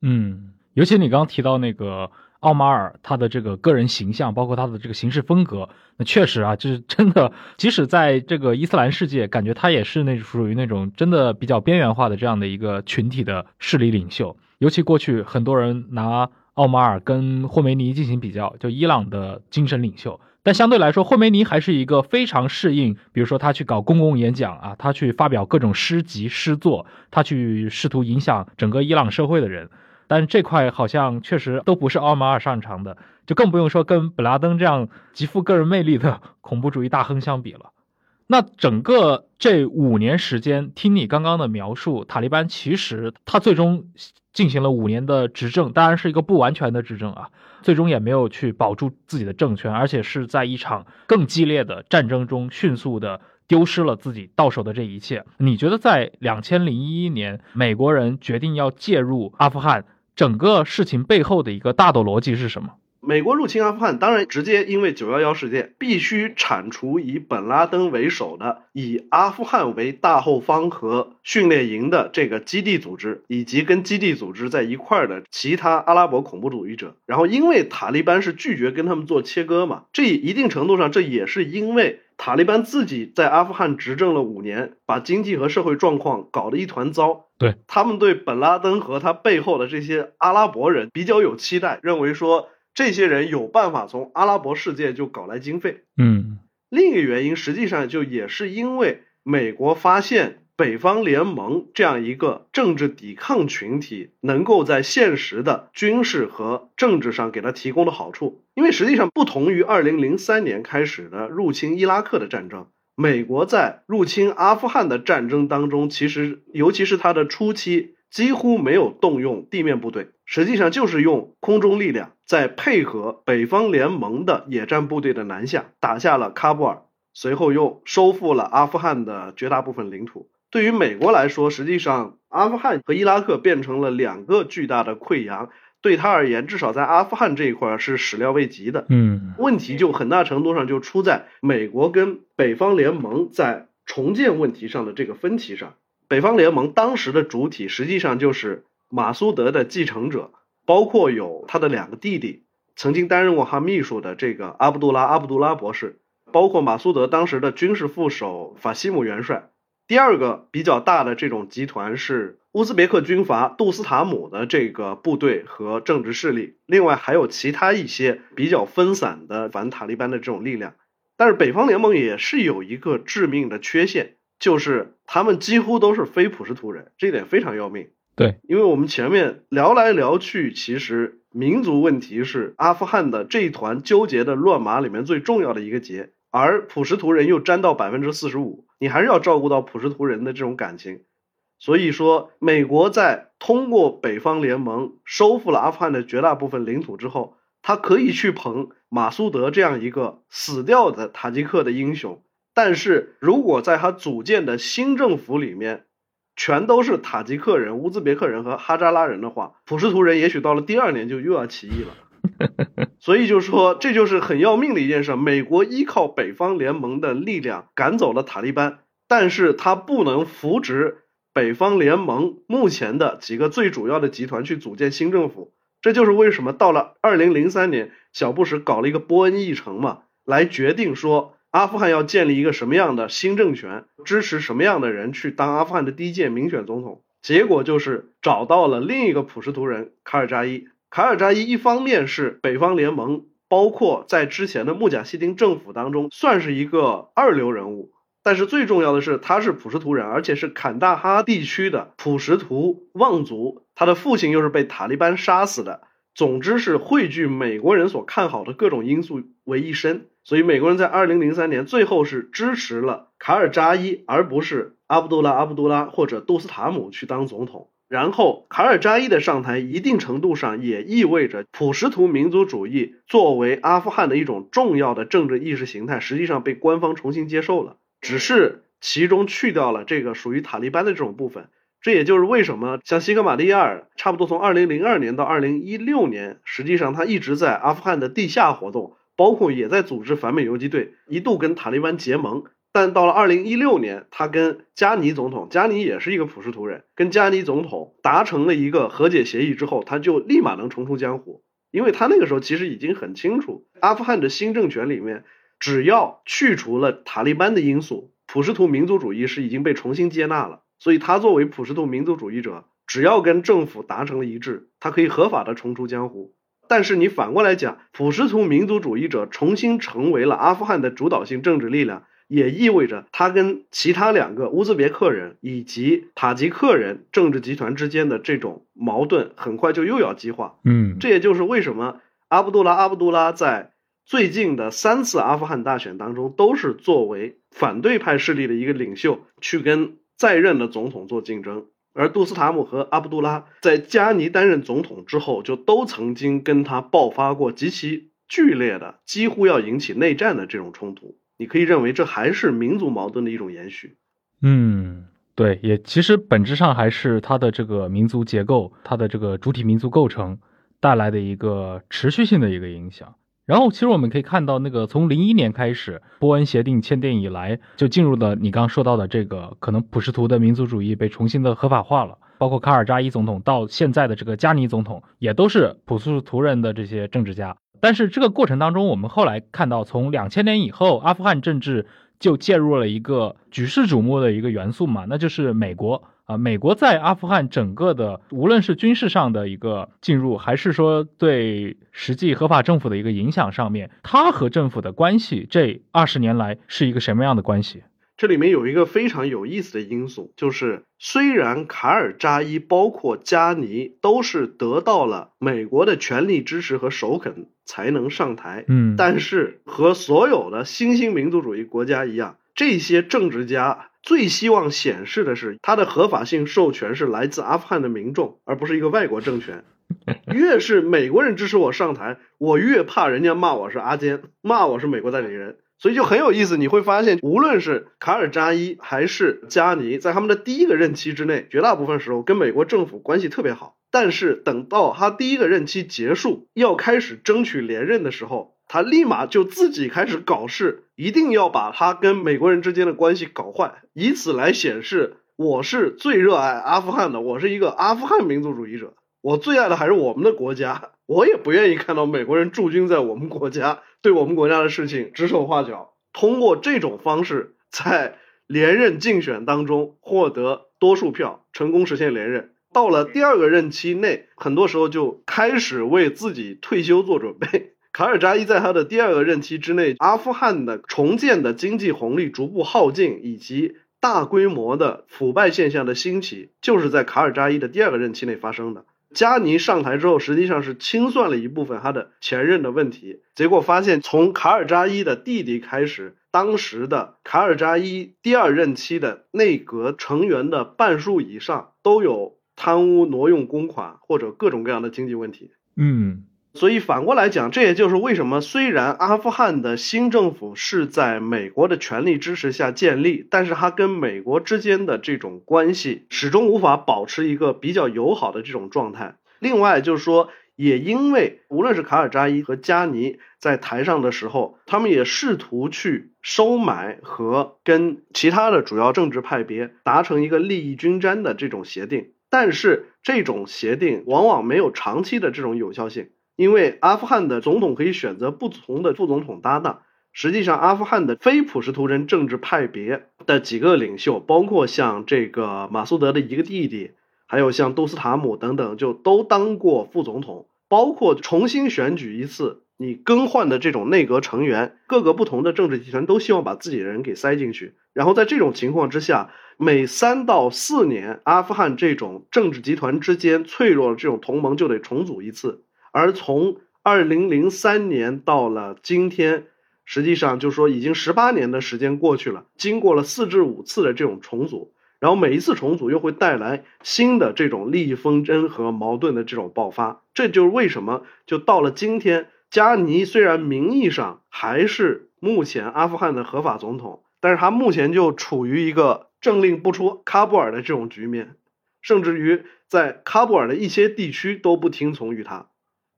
嗯，尤其你刚刚提到那个奥马尔，他的这个个人形象，包括他的这个行事风格，那确实啊，就是真的，即使在这个伊斯兰世界，感觉他也是那属于那种真的比较边缘化的这样的一个群体的势力领袖。尤其过去很多人拿奥马尔跟霍梅尼进行比较，就伊朗的精神领袖。但相对来说，霍梅尼还是一个非常适应，比如说他去搞公共演讲啊，他去发表各种诗集诗作，他去试图影响整个伊朗社会的人。但这块好像确实都不是奥马尔擅长的，就更不用说跟本拉登这样极富个人魅力的恐怖主义大亨相比了。那整个这五年时间，听你刚刚的描述，塔利班其实他最终进行了五年的执政，当然是一个不完全的执政啊，最终也没有去保住自己的政权，而且是在一场更激烈的战争中迅速的丢失了自己到手的这一切。你觉得在两千零一年，美国人决定要介入阿富汗，整个事情背后的一个大的逻辑是什么？美国入侵阿富汗，当然直接因为九幺幺事件，必须铲除以本拉登为首的以阿富汗为大后方和训练营的这个基地组织，以及跟基地组织在一块儿的其他阿拉伯恐怖主义者。然后，因为塔利班是拒绝跟他们做切割嘛，这一定程度上，这也是因为塔利班自己在阿富汗执政了五年，把经济和社会状况搞得一团糟。对他们对本拉登和他背后的这些阿拉伯人比较有期待，认为说。这些人有办法从阿拉伯世界就搞来经费，嗯，另一个原因实际上就也是因为美国发现北方联盟这样一个政治抵抗群体能够在现实的军事和政治上给他提供的好处，因为实际上不同于二零零三年开始的入侵伊拉克的战争，美国在入侵阿富汗的战争当中，其实尤其是它的初期。几乎没有动用地面部队，实际上就是用空中力量，在配合北方联盟的野战部队的南下，打下了喀布尔，随后又收复了阿富汗的绝大部分领土。对于美国来说，实际上阿富汗和伊拉克变成了两个巨大的溃疡，对他而言，至少在阿富汗这一块是始料未及的。嗯，问题就很大程度上就出在美国跟北方联盟在重建问题上的这个分歧上。北方联盟当时的主体实际上就是马苏德的继承者，包括有他的两个弟弟，曾经担任过他秘书的这个阿卜杜拉·阿卜杜拉博士，包括马苏德当时的军事副手法西姆元帅，第二个比较大的这种集团是乌兹别克军阀杜斯塔姆的这个部队和政治势力，另外还有其他一些比较分散的反塔利班的这种力量。但是北方联盟也是有一个致命的缺陷，就是他们几乎都是非普什图人，这一点非常要命。对，因为我们前面聊来聊去，其实民族问题是阿富汗的这一团纠结的乱麻里面最重要的一个结。而普什图人又占到百分之四十五，你还是要照顾到普什图人的这种感情。所以说，美国在通过北方联盟收复了阿富汗的绝大部分领土之后，他可以去捧马苏德这样一个死掉的塔吉克的英雄。但是如果在他组建的新政府里面，全都是塔吉克人、乌兹别克人和哈扎拉人的话，普什图人也许到了第二年就又要起义了。所以就说，这就是很要命的一件事。美国依靠北方联盟的力量赶走了塔利班，但是他不能扶植北方联盟目前的几个最主要的集团去组建新政府。这就是为什么到了二零零三年，小布什搞了一个波恩议程嘛，来决定说阿富汗要建立一个什么样的新政权，支持什么样的人去当阿富汗的第一届民选总统。结果就是找到了另一个普什图人卡尔扎伊。卡尔扎伊一方面是北方联盟，包括在之前的穆贾希丁政府当中算是一个二流人物，但是最重要的是他是普什图人，而且是坎大哈地区的普什图望族，他的父亲又是被塔利班杀死的。总之是汇聚美国人所看好的各种因素为一身，所以美国人在二零零三年最后是支持了卡尔扎伊，而不是阿卜杜拉·阿卜杜拉或者杜斯塔姆去当总统。然后，卡尔扎伊的上台，一定程度上也意味着普什图民族主义作为阿富汗的一种重要的政治意识形态，实际上被官方重新接受了。只是其中去掉了这个属于塔利班的这种部分。这也就是为什么像西格玛利亚尔，差不多从二零零二年到二零一六年，实际上他一直在阿富汗的地下活动，包括也在组织反美游击队，一度跟塔利班结盟。但到了二零一六年，他跟加尼总统，加尼也是一个普什图人，跟加尼总统达成了一个和解协议之后，他就立马能重出江湖，因为他那个时候其实已经很清楚，阿富汗的新政权里面，只要去除了塔利班的因素，普什图民族主义是已经被重新接纳了，所以他作为普什图民族主义者，只要跟政府达成了一致，他可以合法的重出江湖。但是你反过来讲，普什图民族主义者重新成为了阿富汗的主导性政治力量。也意味着他跟其他两个乌兹别克人以及塔吉克人政治集团之间的这种矛盾很快就又要激化。嗯，这也就是为什么阿卜杜拉·阿卜杜拉在最近的三次阿富汗大选当中都是作为反对派势力的一个领袖去跟在任的总统做竞争，而杜斯塔姆和阿卜杜拉在加尼担任总统之后就都曾经跟他爆发过极其剧烈的、几乎要引起内战的这种冲突。你可以认为这还是民族矛盾的一种延续。嗯，对，也其实本质上还是它的这个民族结构，它的这个主体民族构成带来的一个持续性的一个影响。然后，其实我们可以看到，那个从零一年开始，波恩协定签订以来，就进入了你刚说到的这个可能普什图的民族主义被重新的合法化了。包括卡尔扎伊总统到现在的这个加尼总统，也都是普什图人的这些政治家。但是这个过程当中，我们后来看到，从两千年以后，阿富汗政治就介入了一个举世瞩目的一个元素嘛，那就是美国啊。美国在阿富汗整个的，无论是军事上的一个进入，还是说对实际合法政府的一个影响上面，它和政府的关系这二十年来是一个什么样的关系？这里面有一个非常有意思的因素，就是虽然卡尔扎伊包括加尼都是得到了美国的全力支持和首肯才能上台，嗯，但是和所有的新兴民族主义国家一样，这些政治家最希望显示的是他的合法性授权是来自阿富汗的民众，而不是一个外国政权。越是美国人支持我上台，我越怕人家骂我是阿坚，骂我是美国代理人。所以就很有意思，你会发现，无论是卡尔扎伊还是加尼，在他们的第一个任期之内，绝大部分时候跟美国政府关系特别好。但是等到他第一个任期结束，要开始争取连任的时候，他立马就自己开始搞事，一定要把他跟美国人之间的关系搞坏，以此来显示我是最热爱阿富汗的，我是一个阿富汗民族主义者。我最爱的还是我们的国家，我也不愿意看到美国人驻军在我们国家，对我们国家的事情指手画脚。通过这种方式，在连任竞选当中获得多数票，成功实现连任。到了第二个任期内，很多时候就开始为自己退休做准备。卡尔扎伊在他的第二个任期之内，阿富汗的重建的经济红利逐步耗尽，以及大规模的腐败现象的兴起，就是在卡尔扎伊的第二个任期内发生的。加尼上台之后，实际上是清算了一部分他的前任的问题，结果发现从卡尔扎伊的弟弟开始，当时的卡尔扎伊第二任期的内阁成员的半数以上都有贪污、挪用公款或者各种各样的经济问题。嗯。所以反过来讲，这也就是为什么虽然阿富汗的新政府是在美国的全力支持下建立，但是它跟美国之间的这种关系始终无法保持一个比较友好的这种状态。另外就是说，也因为无论是卡尔扎伊和加尼在台上的时候，他们也试图去收买和跟其他的主要政治派别达成一个利益均沾的这种协定，但是这种协定往往没有长期的这种有效性。因为阿富汗的总统可以选择不同的副总统搭档，实际上阿富汗的非普什图人政治派别的几个领袖，包括像这个马苏德的一个弟弟，还有像杜斯塔姆等等，就都当过副总统。包括重新选举一次，你更换的这种内阁成员，各个不同的政治集团都希望把自己的人给塞进去。然后在这种情况之下，每三到四年，阿富汗这种政治集团之间脆弱的这种同盟就得重组一次。而从二零零三年到了今天，实际上就说已经十八年的时间过去了，经过了四至五次的这种重组，然后每一次重组又会带来新的这种利益纷争和矛盾的这种爆发。这就是为什么就到了今天，加尼虽然名义上还是目前阿富汗的合法总统，但是他目前就处于一个政令不出喀布尔的这种局面，甚至于在喀布尔的一些地区都不听从于他。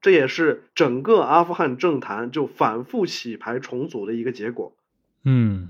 这也是整个阿富汗政坛就反复洗牌重组的一个结果。嗯，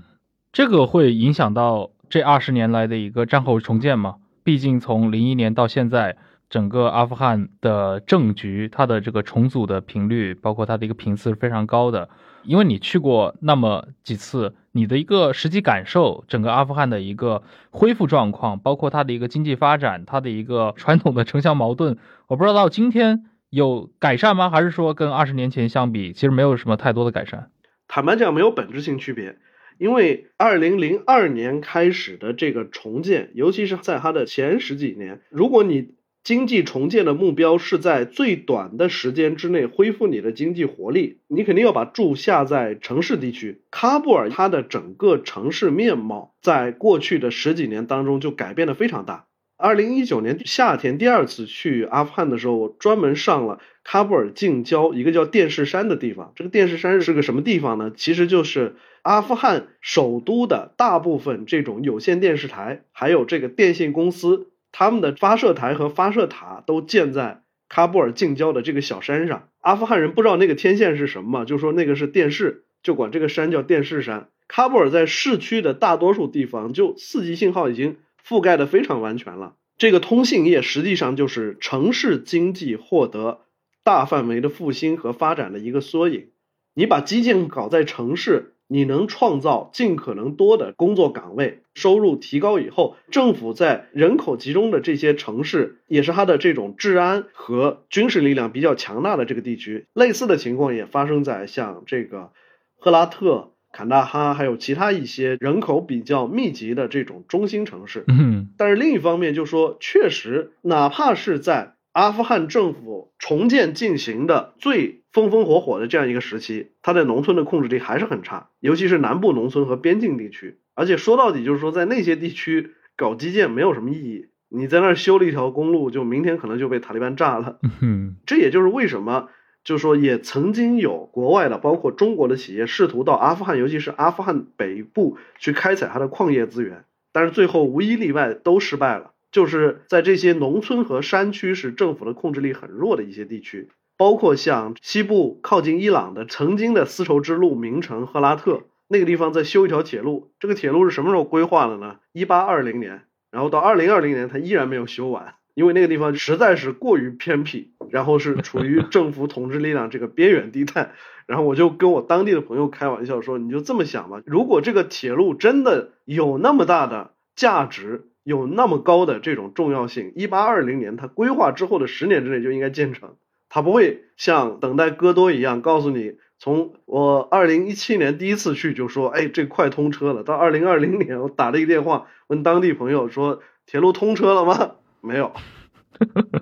这个会影响到这二十年来的一个战后重建吗？毕竟从零一年到现在，整个阿富汗的政局，它的这个重组的频率，包括它的一个频次是非常高的。因为你去过那么几次，你的一个实际感受，整个阿富汗的一个恢复状况，包括它的一个经济发展，它的一个传统的城乡矛盾，我不知道到今天。有改善吗？还是说跟二十年前相比，其实没有什么太多的改善？坦白讲，没有本质性区别。因为二零零二年开始的这个重建，尤其是在它的前十几年，如果你经济重建的目标是在最短的时间之内恢复你的经济活力，你肯定要把注下在城市地区。喀布尔它的整个城市面貌，在过去的十几年当中就改变的非常大。二零一九年夏天第二次去阿富汗的时候，我专门上了喀布尔近郊一个叫电视山的地方。这个电视山是个什么地方呢？其实就是阿富汗首都的大部分这种有线电视台，还有这个电信公司，他们的发射台和发射塔都建在喀布尔近郊的这个小山上。阿富汗人不知道那个天线是什么，就说那个是电视，就管这个山叫电视山。喀布尔在市区的大多数地方，就四 G 信号已经。覆盖的非常完全了。这个通信业实际上就是城市经济获得大范围的复兴和发展的一个缩影。你把基建搞在城市，你能创造尽可能多的工作岗位，收入提高以后，政府在人口集中的这些城市，也是它的这种治安和军事力量比较强大的这个地区。类似的情况也发生在像这个赫拉特。坎大哈还有其他一些人口比较密集的这种中心城市，嗯，但是另一方面就说，确实，哪怕是在阿富汗政府重建进行的最风风火火的这样一个时期，它在农村的控制力还是很差，尤其是南部农村和边境地区。而且说到底，就是说在那些地区搞基建没有什么意义，你在那儿修了一条公路，就明天可能就被塔利班炸了。嗯，这也就是为什么。就是说，也曾经有国外的，包括中国的企业试图到阿富汗，尤其是阿富汗北部去开采它的矿业资源，但是最后无一例外都失败了。就是在这些农村和山区是政府的控制力很弱的一些地区，包括像西部靠近伊朗的曾经的丝绸之路名城赫拉特那个地方在修一条铁路，这个铁路是什么时候规划的呢？一八二零年，然后到二零二零年它依然没有修完。因为那个地方实在是过于偏僻，然后是处于 政府统治力量这个边远地带。然后我就跟我当地的朋友开玩笑说：“你就这么想吧，如果这个铁路真的有那么大的价值，有那么高的这种重要性，一八二零年它规划之后的十年之内就应该建成，它不会像等待戈多一样告诉你，从我二零一七年第一次去就说，哎，这快通车了，到二零二零年我打了一个电话问当地朋友说，铁路通车了吗？没有，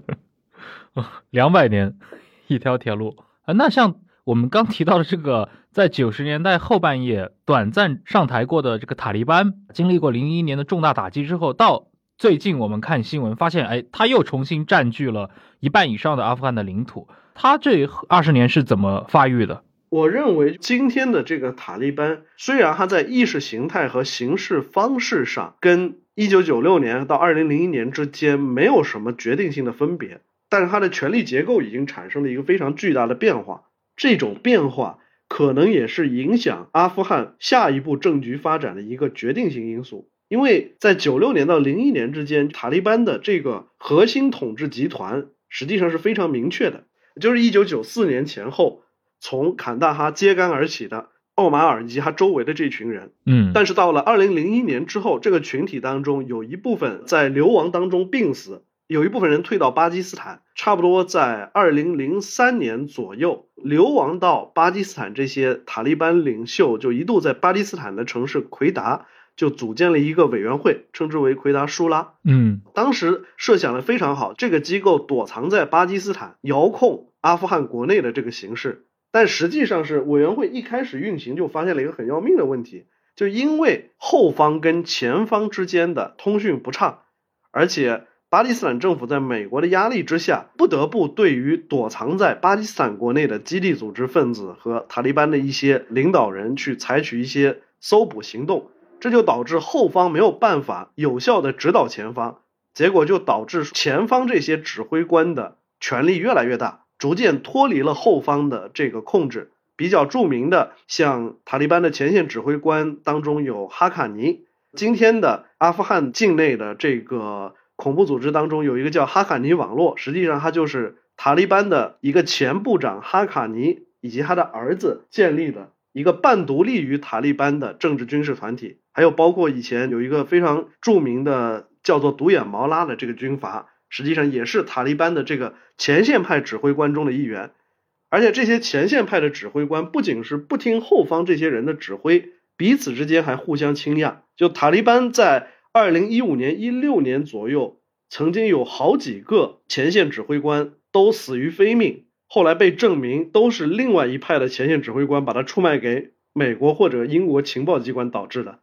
两百年一条铁路啊，那像。”我们刚提到的这个，在九十年代后半叶短暂上台过的这个塔利班，经历过零一年的重大打击之后，到最近我们看新闻发现，哎，他又重新占据了一半以上的阿富汗的领土。他这二十年是怎么发育的？我认为今天的这个塔利班，虽然他在意识形态和行事方式上跟一九九六年到二零零一年之间没有什么决定性的分别，但是他的权力结构已经产生了一个非常巨大的变化。这种变化可能也是影响阿富汗下一步政局发展的一个决定性因素，因为在九六年到零一年之间，塔利班的这个核心统治集团实际上是非常明确的，就是一九九四年前后从坎大哈揭竿而起的奥马尔以及他周围的这群人。嗯，但是到了二零零一年之后，这个群体当中有一部分在流亡当中病死。有一部分人退到巴基斯坦，差不多在二零零三年左右流亡到巴基斯坦。这些塔利班领袖就一度在巴基斯坦的城市奎达就组建了一个委员会，称之为奎达舒拉。嗯，当时设想的非常好，这个机构躲藏在巴基斯坦，遥控阿富汗国内的这个形势。但实际上是委员会一开始运行就发现了一个很要命的问题，就因为后方跟前方之间的通讯不畅，而且。巴基斯坦政府在美国的压力之下，不得不对于躲藏在巴基斯坦国内的基地组织分子和塔利班的一些领导人去采取一些搜捕行动，这就导致后方没有办法有效的指导前方，结果就导致前方这些指挥官的权力越来越大，逐渐脱离了后方的这个控制。比较著名的，像塔利班的前线指挥官当中有哈卡尼，今天的阿富汗境内的这个。恐怖组织当中有一个叫哈卡尼网络，实际上它就是塔利班的一个前部长哈卡尼以及他的儿子建立的一个半独立于塔利班的政治军事团体。还有包括以前有一个非常著名的叫做独眼毛拉的这个军阀，实际上也是塔利班的这个前线派指挥官中的一员。而且这些前线派的指挥官不仅是不听后方这些人的指挥，彼此之间还互相倾轧。就塔利班在。二零一五年、一六年左右，曾经有好几个前线指挥官都死于非命，后来被证明都是另外一派的前线指挥官把他出卖给美国或者英国情报机关导致的。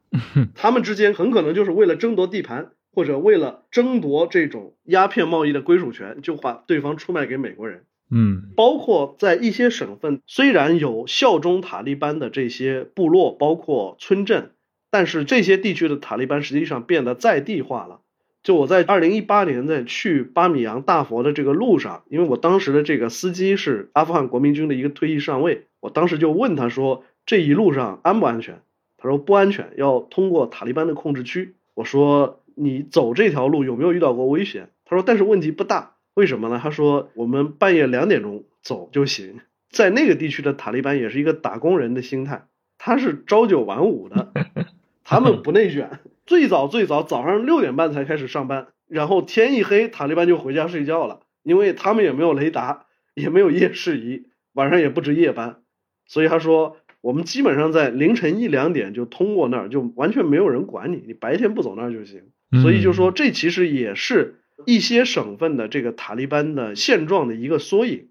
他们之间很可能就是为了争夺地盘，或者为了争夺这种鸦片贸易的归属权，就把对方出卖给美国人。嗯，包括在一些省份，虽然有效忠塔利班的这些部落，包括村镇。但是这些地区的塔利班实际上变得在地化了。就我在二零一八年在去巴米扬大佛的这个路上，因为我当时的这个司机是阿富汗国民军的一个退役上尉，我当时就问他说：“这一路上安不安全？”他说：“不安全，要通过塔利班的控制区。”我说：“你走这条路有没有遇到过危险？”他说：“但是问题不大，为什么呢？”他说：“我们半夜两点钟走就行。”在那个地区的塔利班也是一个打工人的心态，他是朝九晚五的。他们不内卷，最早最早早上六点半才开始上班，然后天一黑，塔利班就回家睡觉了，因为他们也没有雷达，也没有夜视仪，晚上也不值夜班，所以他说我们基本上在凌晨一两点就通过那儿，就完全没有人管你，你白天不走那儿就行。所以就说这其实也是一些省份的这个塔利班的现状的一个缩影。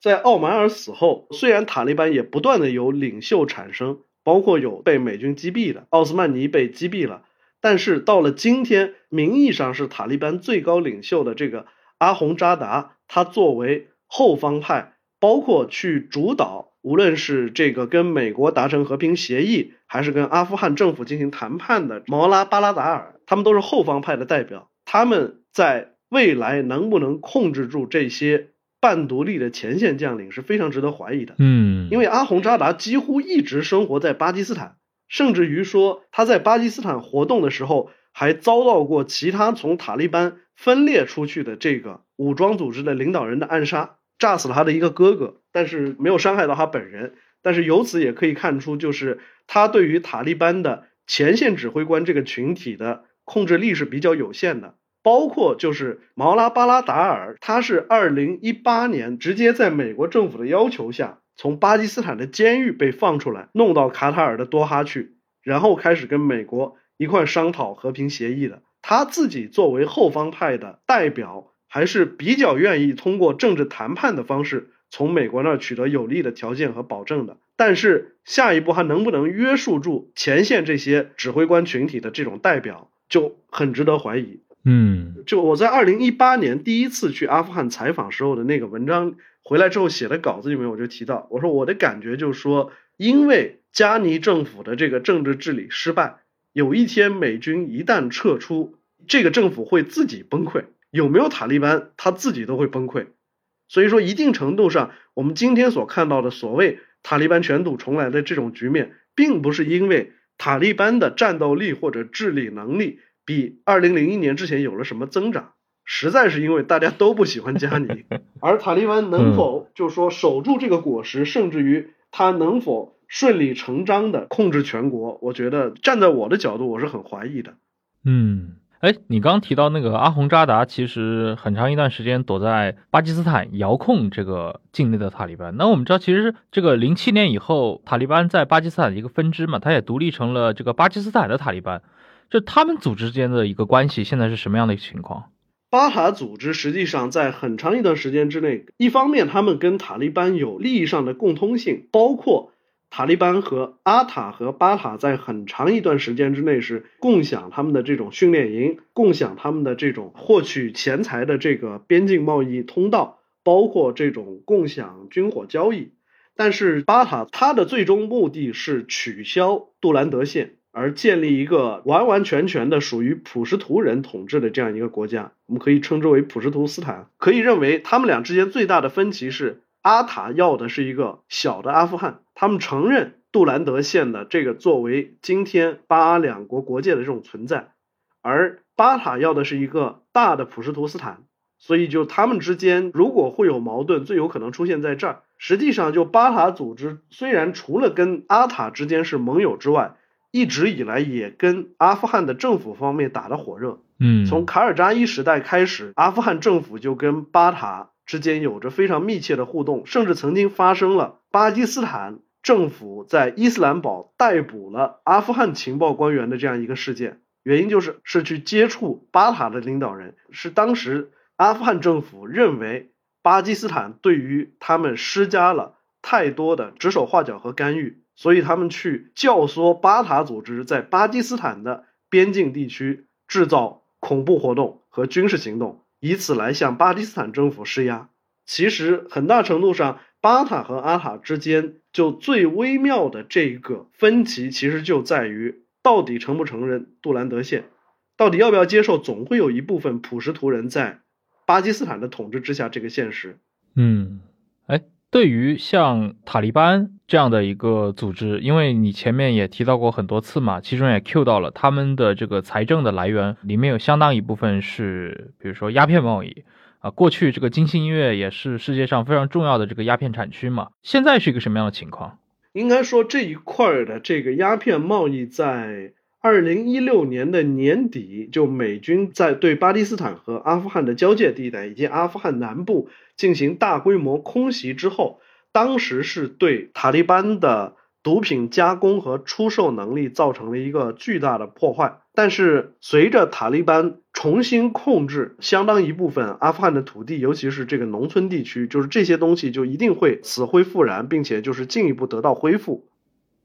在奥马尔死后，虽然塔利班也不断的有领袖产生。包括有被美军击毙的，奥斯曼尼被击毙了，但是到了今天，名义上是塔利班最高领袖的这个阿洪扎达，他作为后方派，包括去主导，无论是这个跟美国达成和平协议，还是跟阿富汗政府进行谈判的毛拉巴拉达尔，他们都是后方派的代表，他们在未来能不能控制住这些？半独立的前线将领是非常值得怀疑的，嗯，因为阿洪扎达几乎一直生活在巴基斯坦，甚至于说他在巴基斯坦活动的时候，还遭到过其他从塔利班分裂出去的这个武装组织的领导人的暗杀，炸死了他的一个哥哥，但是没有伤害到他本人。但是由此也可以看出，就是他对于塔利班的前线指挥官这个群体的控制力是比较有限的。包括就是毛拉巴拉达尔，他是二零一八年直接在美国政府的要求下，从巴基斯坦的监狱被放出来，弄到卡塔尔的多哈去，然后开始跟美国。一块商讨和平协议的，他自己作为后方派的代表，还是比较愿意通过政治谈判的方式从美国那儿取得有利的条件和保证的。但是下一步还能不能约束住前线这些指挥官群体的这种代表，就很值得怀疑。嗯，就我在二零一八年第一次去阿富汗采访时候的那个文章回来之后写的稿子里面，我就提到，我说我的感觉就是说，因为加尼政府的这个政治治理失败。有一天，美军一旦撤出，这个政府会自己崩溃。有没有塔利班，他自己都会崩溃。所以说，一定程度上，我们今天所看到的所谓塔利班卷土重来的这种局面，并不是因为塔利班的战斗力或者治理能力比二零零一年之前有了什么增长，实在是因为大家都不喜欢加尼。而塔利班能否就说守住这个果实，甚至于他能否？顺理成章的控制全国，我觉得站在我的角度，我是很怀疑的。嗯，哎，你刚提到那个阿洪扎达，其实很长一段时间躲在巴基斯坦遥控这个境内的塔利班。那我们知道，其实这个零七年以后，塔利班在巴基斯坦的一个分支嘛，它也独立成了这个巴基斯坦的塔利班。就他们组织之间的一个关系，现在是什么样的一个情况？巴塔组织实际上在很长一段时间之内，一方面他们跟塔利班有利益上的共通性，包括。塔利班和阿塔和巴塔在很长一段时间之内是共享他们的这种训练营，共享他们的这种获取钱财的这个边境贸易通道，包括这种共享军火交易。但是巴塔他的最终目的是取消杜兰德线，而建立一个完完全全的属于普什图人统治的这样一个国家，我们可以称之为普什图斯坦。可以认为他们俩之间最大的分歧是。阿塔要的是一个小的阿富汗，他们承认杜兰德县的这个作为今天巴阿两国国界的这种存在，而巴塔要的是一个大的普什图斯坦，所以就他们之间如果会有矛盾，最有可能出现在这儿。实际上，就巴塔组织虽然除了跟阿塔之间是盟友之外，一直以来也跟阿富汗的政府方面打得火热。嗯，从卡尔扎伊时代开始，阿富汗政府就跟巴塔。之间有着非常密切的互动，甚至曾经发生了巴基斯坦政府在伊斯兰堡逮捕了阿富汗情报官员的这样一个事件。原因就是是去接触巴塔的领导人，是当时阿富汗政府认为巴基斯坦对于他们施加了太多的指手画脚和干预，所以他们去教唆巴塔组织在巴基斯坦的边境地区制造恐怖活动和军事行动。以此来向巴基斯坦政府施压。其实很大程度上，巴塔和阿塔之间就最微妙的这个分歧，其实就在于到底承不承认杜兰德县，到底要不要接受，总会有一部分普什图人在巴基斯坦的统治之下这个现实。嗯，哎。对于像塔利班这样的一个组织，因为你前面也提到过很多次嘛，其中也 Q 到了他们的这个财政的来源，里面有相当一部分是，比如说鸦片贸易啊。过去这个金星音乐也是世界上非常重要的这个鸦片产区嘛。现在是一个什么样的情况？应该说这一块的这个鸦片贸易在。二零一六年的年底，就美军在对巴基斯坦和阿富汗的交界地带以及阿富汗南部进行大规模空袭之后，当时是对塔利班的毒品加工和出售能力造成了一个巨大的破坏。但是，随着塔利班重新控制相当一部分阿富汗的土地，尤其是这个农村地区，就是这些东西就一定会死灰复燃，并且就是进一步得到恢复。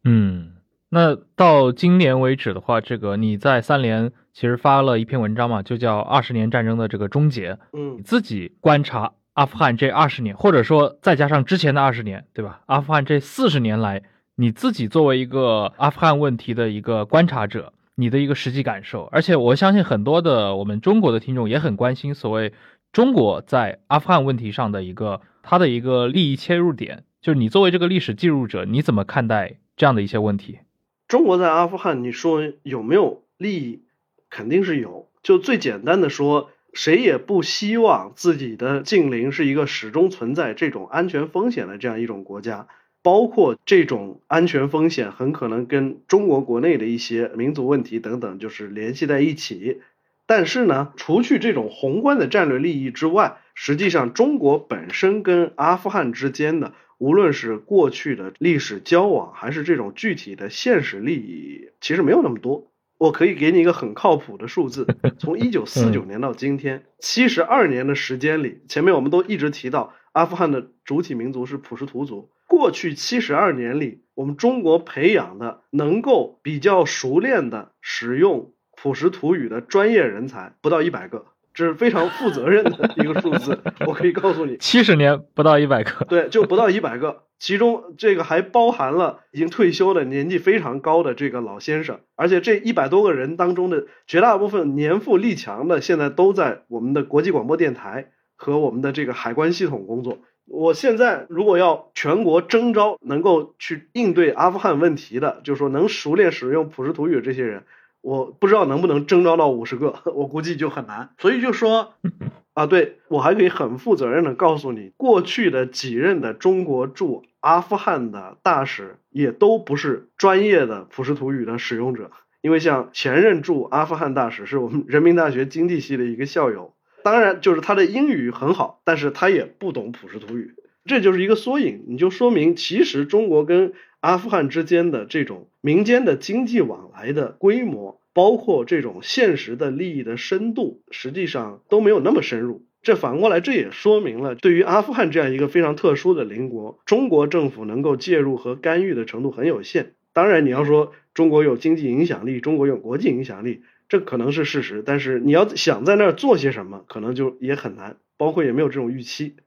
嗯。那到今年为止的话，这个你在三联其实发了一篇文章嘛，就叫《二十年战争的这个终结》。嗯，你自己观察阿富汗这二十年，或者说再加上之前的二十年，对吧？阿富汗这四十年来，你自己作为一个阿富汗问题的一个观察者，你的一个实际感受。而且我相信很多的我们中国的听众也很关心所谓中国在阿富汗问题上的一个它的一个利益切入点，就是你作为这个历史记录者，你怎么看待这样的一些问题？中国在阿富汗，你说有没有利益？肯定是有。就最简单的说，谁也不希望自己的近邻是一个始终存在这种安全风险的这样一种国家，包括这种安全风险很可能跟中国国内的一些民族问题等等就是联系在一起。但是呢，除去这种宏观的战略利益之外，实际上中国本身跟阿富汗之间的，无论是过去的历史交往，还是这种具体的现实利益，其实没有那么多。我可以给你一个很靠谱的数字，从一九四九年到今天，七十二年的时间里，前面我们都一直提到阿富汗的主体民族是普什图族。过去七十二年里，我们中国培养的能够比较熟练的使用。普什图语的专业人才不到一百个，这是非常负责任的一个数字。我可以告诉你，七十年不到一百个，对，就不到一百个。其中这个还包含了已经退休的年纪非常高的这个老先生，而且这一百多个人当中的绝大部分年富力强的，现在都在我们的国际广播电台和我们的这个海关系统工作。我现在如果要全国征召能够去应对阿富汗问题的，就是说能熟练使用普什图语这些人。我不知道能不能征召到五十个，我估计就很难。所以就说，啊，对我还可以很负责任的告诉你，过去的几任的中国驻阿富汗的大使也都不是专业的普什图语的使用者，因为像前任驻阿富汗大使是我们人民大学经济系的一个校友，当然就是他的英语很好，但是他也不懂普什图语，这就是一个缩影，你就说明其实中国跟。阿富汗之间的这种民间的经济往来的规模，包括这种现实的利益的深度，实际上都没有那么深入。这反过来，这也说明了对于阿富汗这样一个非常特殊的邻国，中国政府能够介入和干预的程度很有限。当然，你要说中国有经济影响力，中国有国际影响力，这可能是事实。但是你要想在那儿做些什么，可能就也很难，包括也没有这种预期。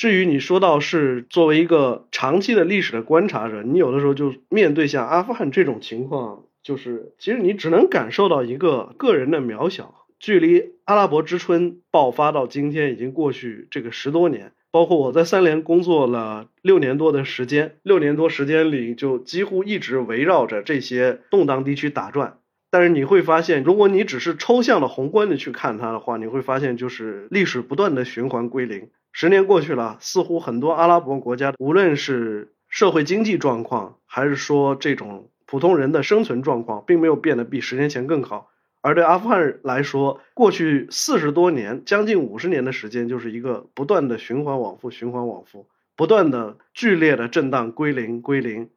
至于你说到是作为一个长期的历史的观察者，你有的时候就面对像阿富汗这种情况，就是其实你只能感受到一个个人的渺小。距离阿拉伯之春爆发到今天已经过去这个十多年，包括我在三联工作了六年多的时间，六年多时间里就几乎一直围绕着这些动荡地区打转。但是你会发现，如果你只是抽象的宏观的去看它的话，你会发现就是历史不断的循环归零。十年过去了，似乎很多阿拉伯国家，无论是社会经济状况，还是说这种普通人的生存状况，并没有变得比十年前更好。而对阿富汗来说，过去四十多年，将近五十年的时间，就是一个不断的循环往复、循环往复，不断的剧烈的震荡归零、归零。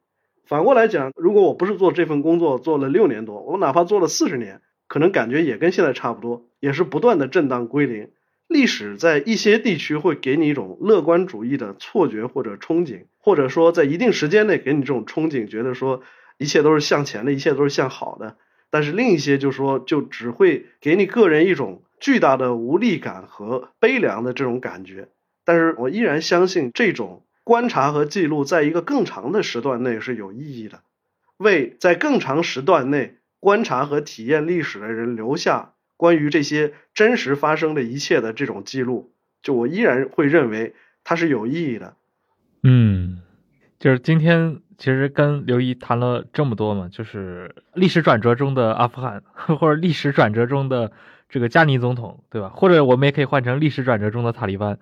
反过来讲，如果我不是做这份工作做了六年多，我哪怕做了四十年，可能感觉也跟现在差不多，也是不断的震荡归零。历史在一些地区会给你一种乐观主义的错觉或者憧憬，或者说在一定时间内给你这种憧憬，觉得说一切都是向前的，一切都是向好的。但是另一些就说就只会给你个人一种巨大的无力感和悲凉的这种感觉。但是我依然相信这种观察和记录在一个更长的时段内是有意义的，为在更长时段内观察和体验历史的人留下。关于这些真实发生的一切的这种记录，就我依然会认为它是有意义的。嗯，就是今天其实跟刘毅谈了这么多嘛，就是历史转折中的阿富汗，或者历史转折中的这个加尼总统，对吧？或者我们也可以换成历史转折中的塔利班，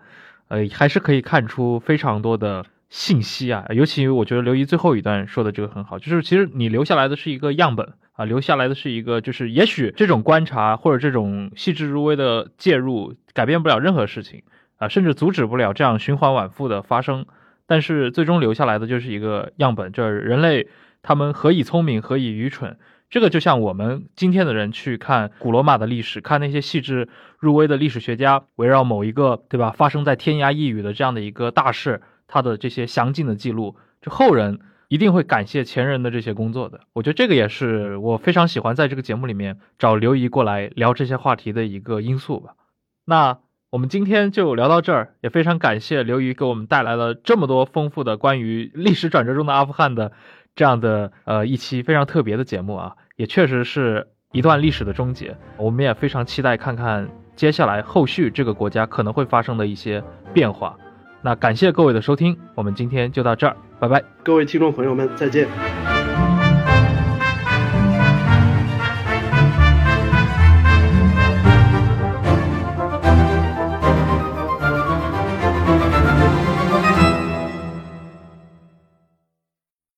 呃，还是可以看出非常多的信息啊。尤其我觉得刘毅最后一段说的这个很好，就是其实你留下来的是一个样本。啊，留下来的是一个，就是也许这种观察或者这种细致入微的介入改变不了任何事情啊，甚至阻止不了这样循环往复的发生，但是最终留下来的就是一个样本，就是人类他们何以聪明，何以愚蠢。这个就像我们今天的人去看古罗马的历史，看那些细致入微的历史学家围绕某一个对吧发生在天涯一隅的这样的一个大事，他的这些详尽的记录，就后人。一定会感谢前人的这些工作的，我觉得这个也是我非常喜欢在这个节目里面找刘姨过来聊这些话题的一个因素吧。那我们今天就聊到这儿，也非常感谢刘姨给我们带来了这么多丰富的关于历史转折中的阿富汗的这样的呃一期非常特别的节目啊，也确实是一段历史的终结。我们也非常期待看看接下来后续这个国家可能会发生的一些变化。那感谢各位的收听，我们今天就到这儿。拜拜，各位听众朋友们，再见。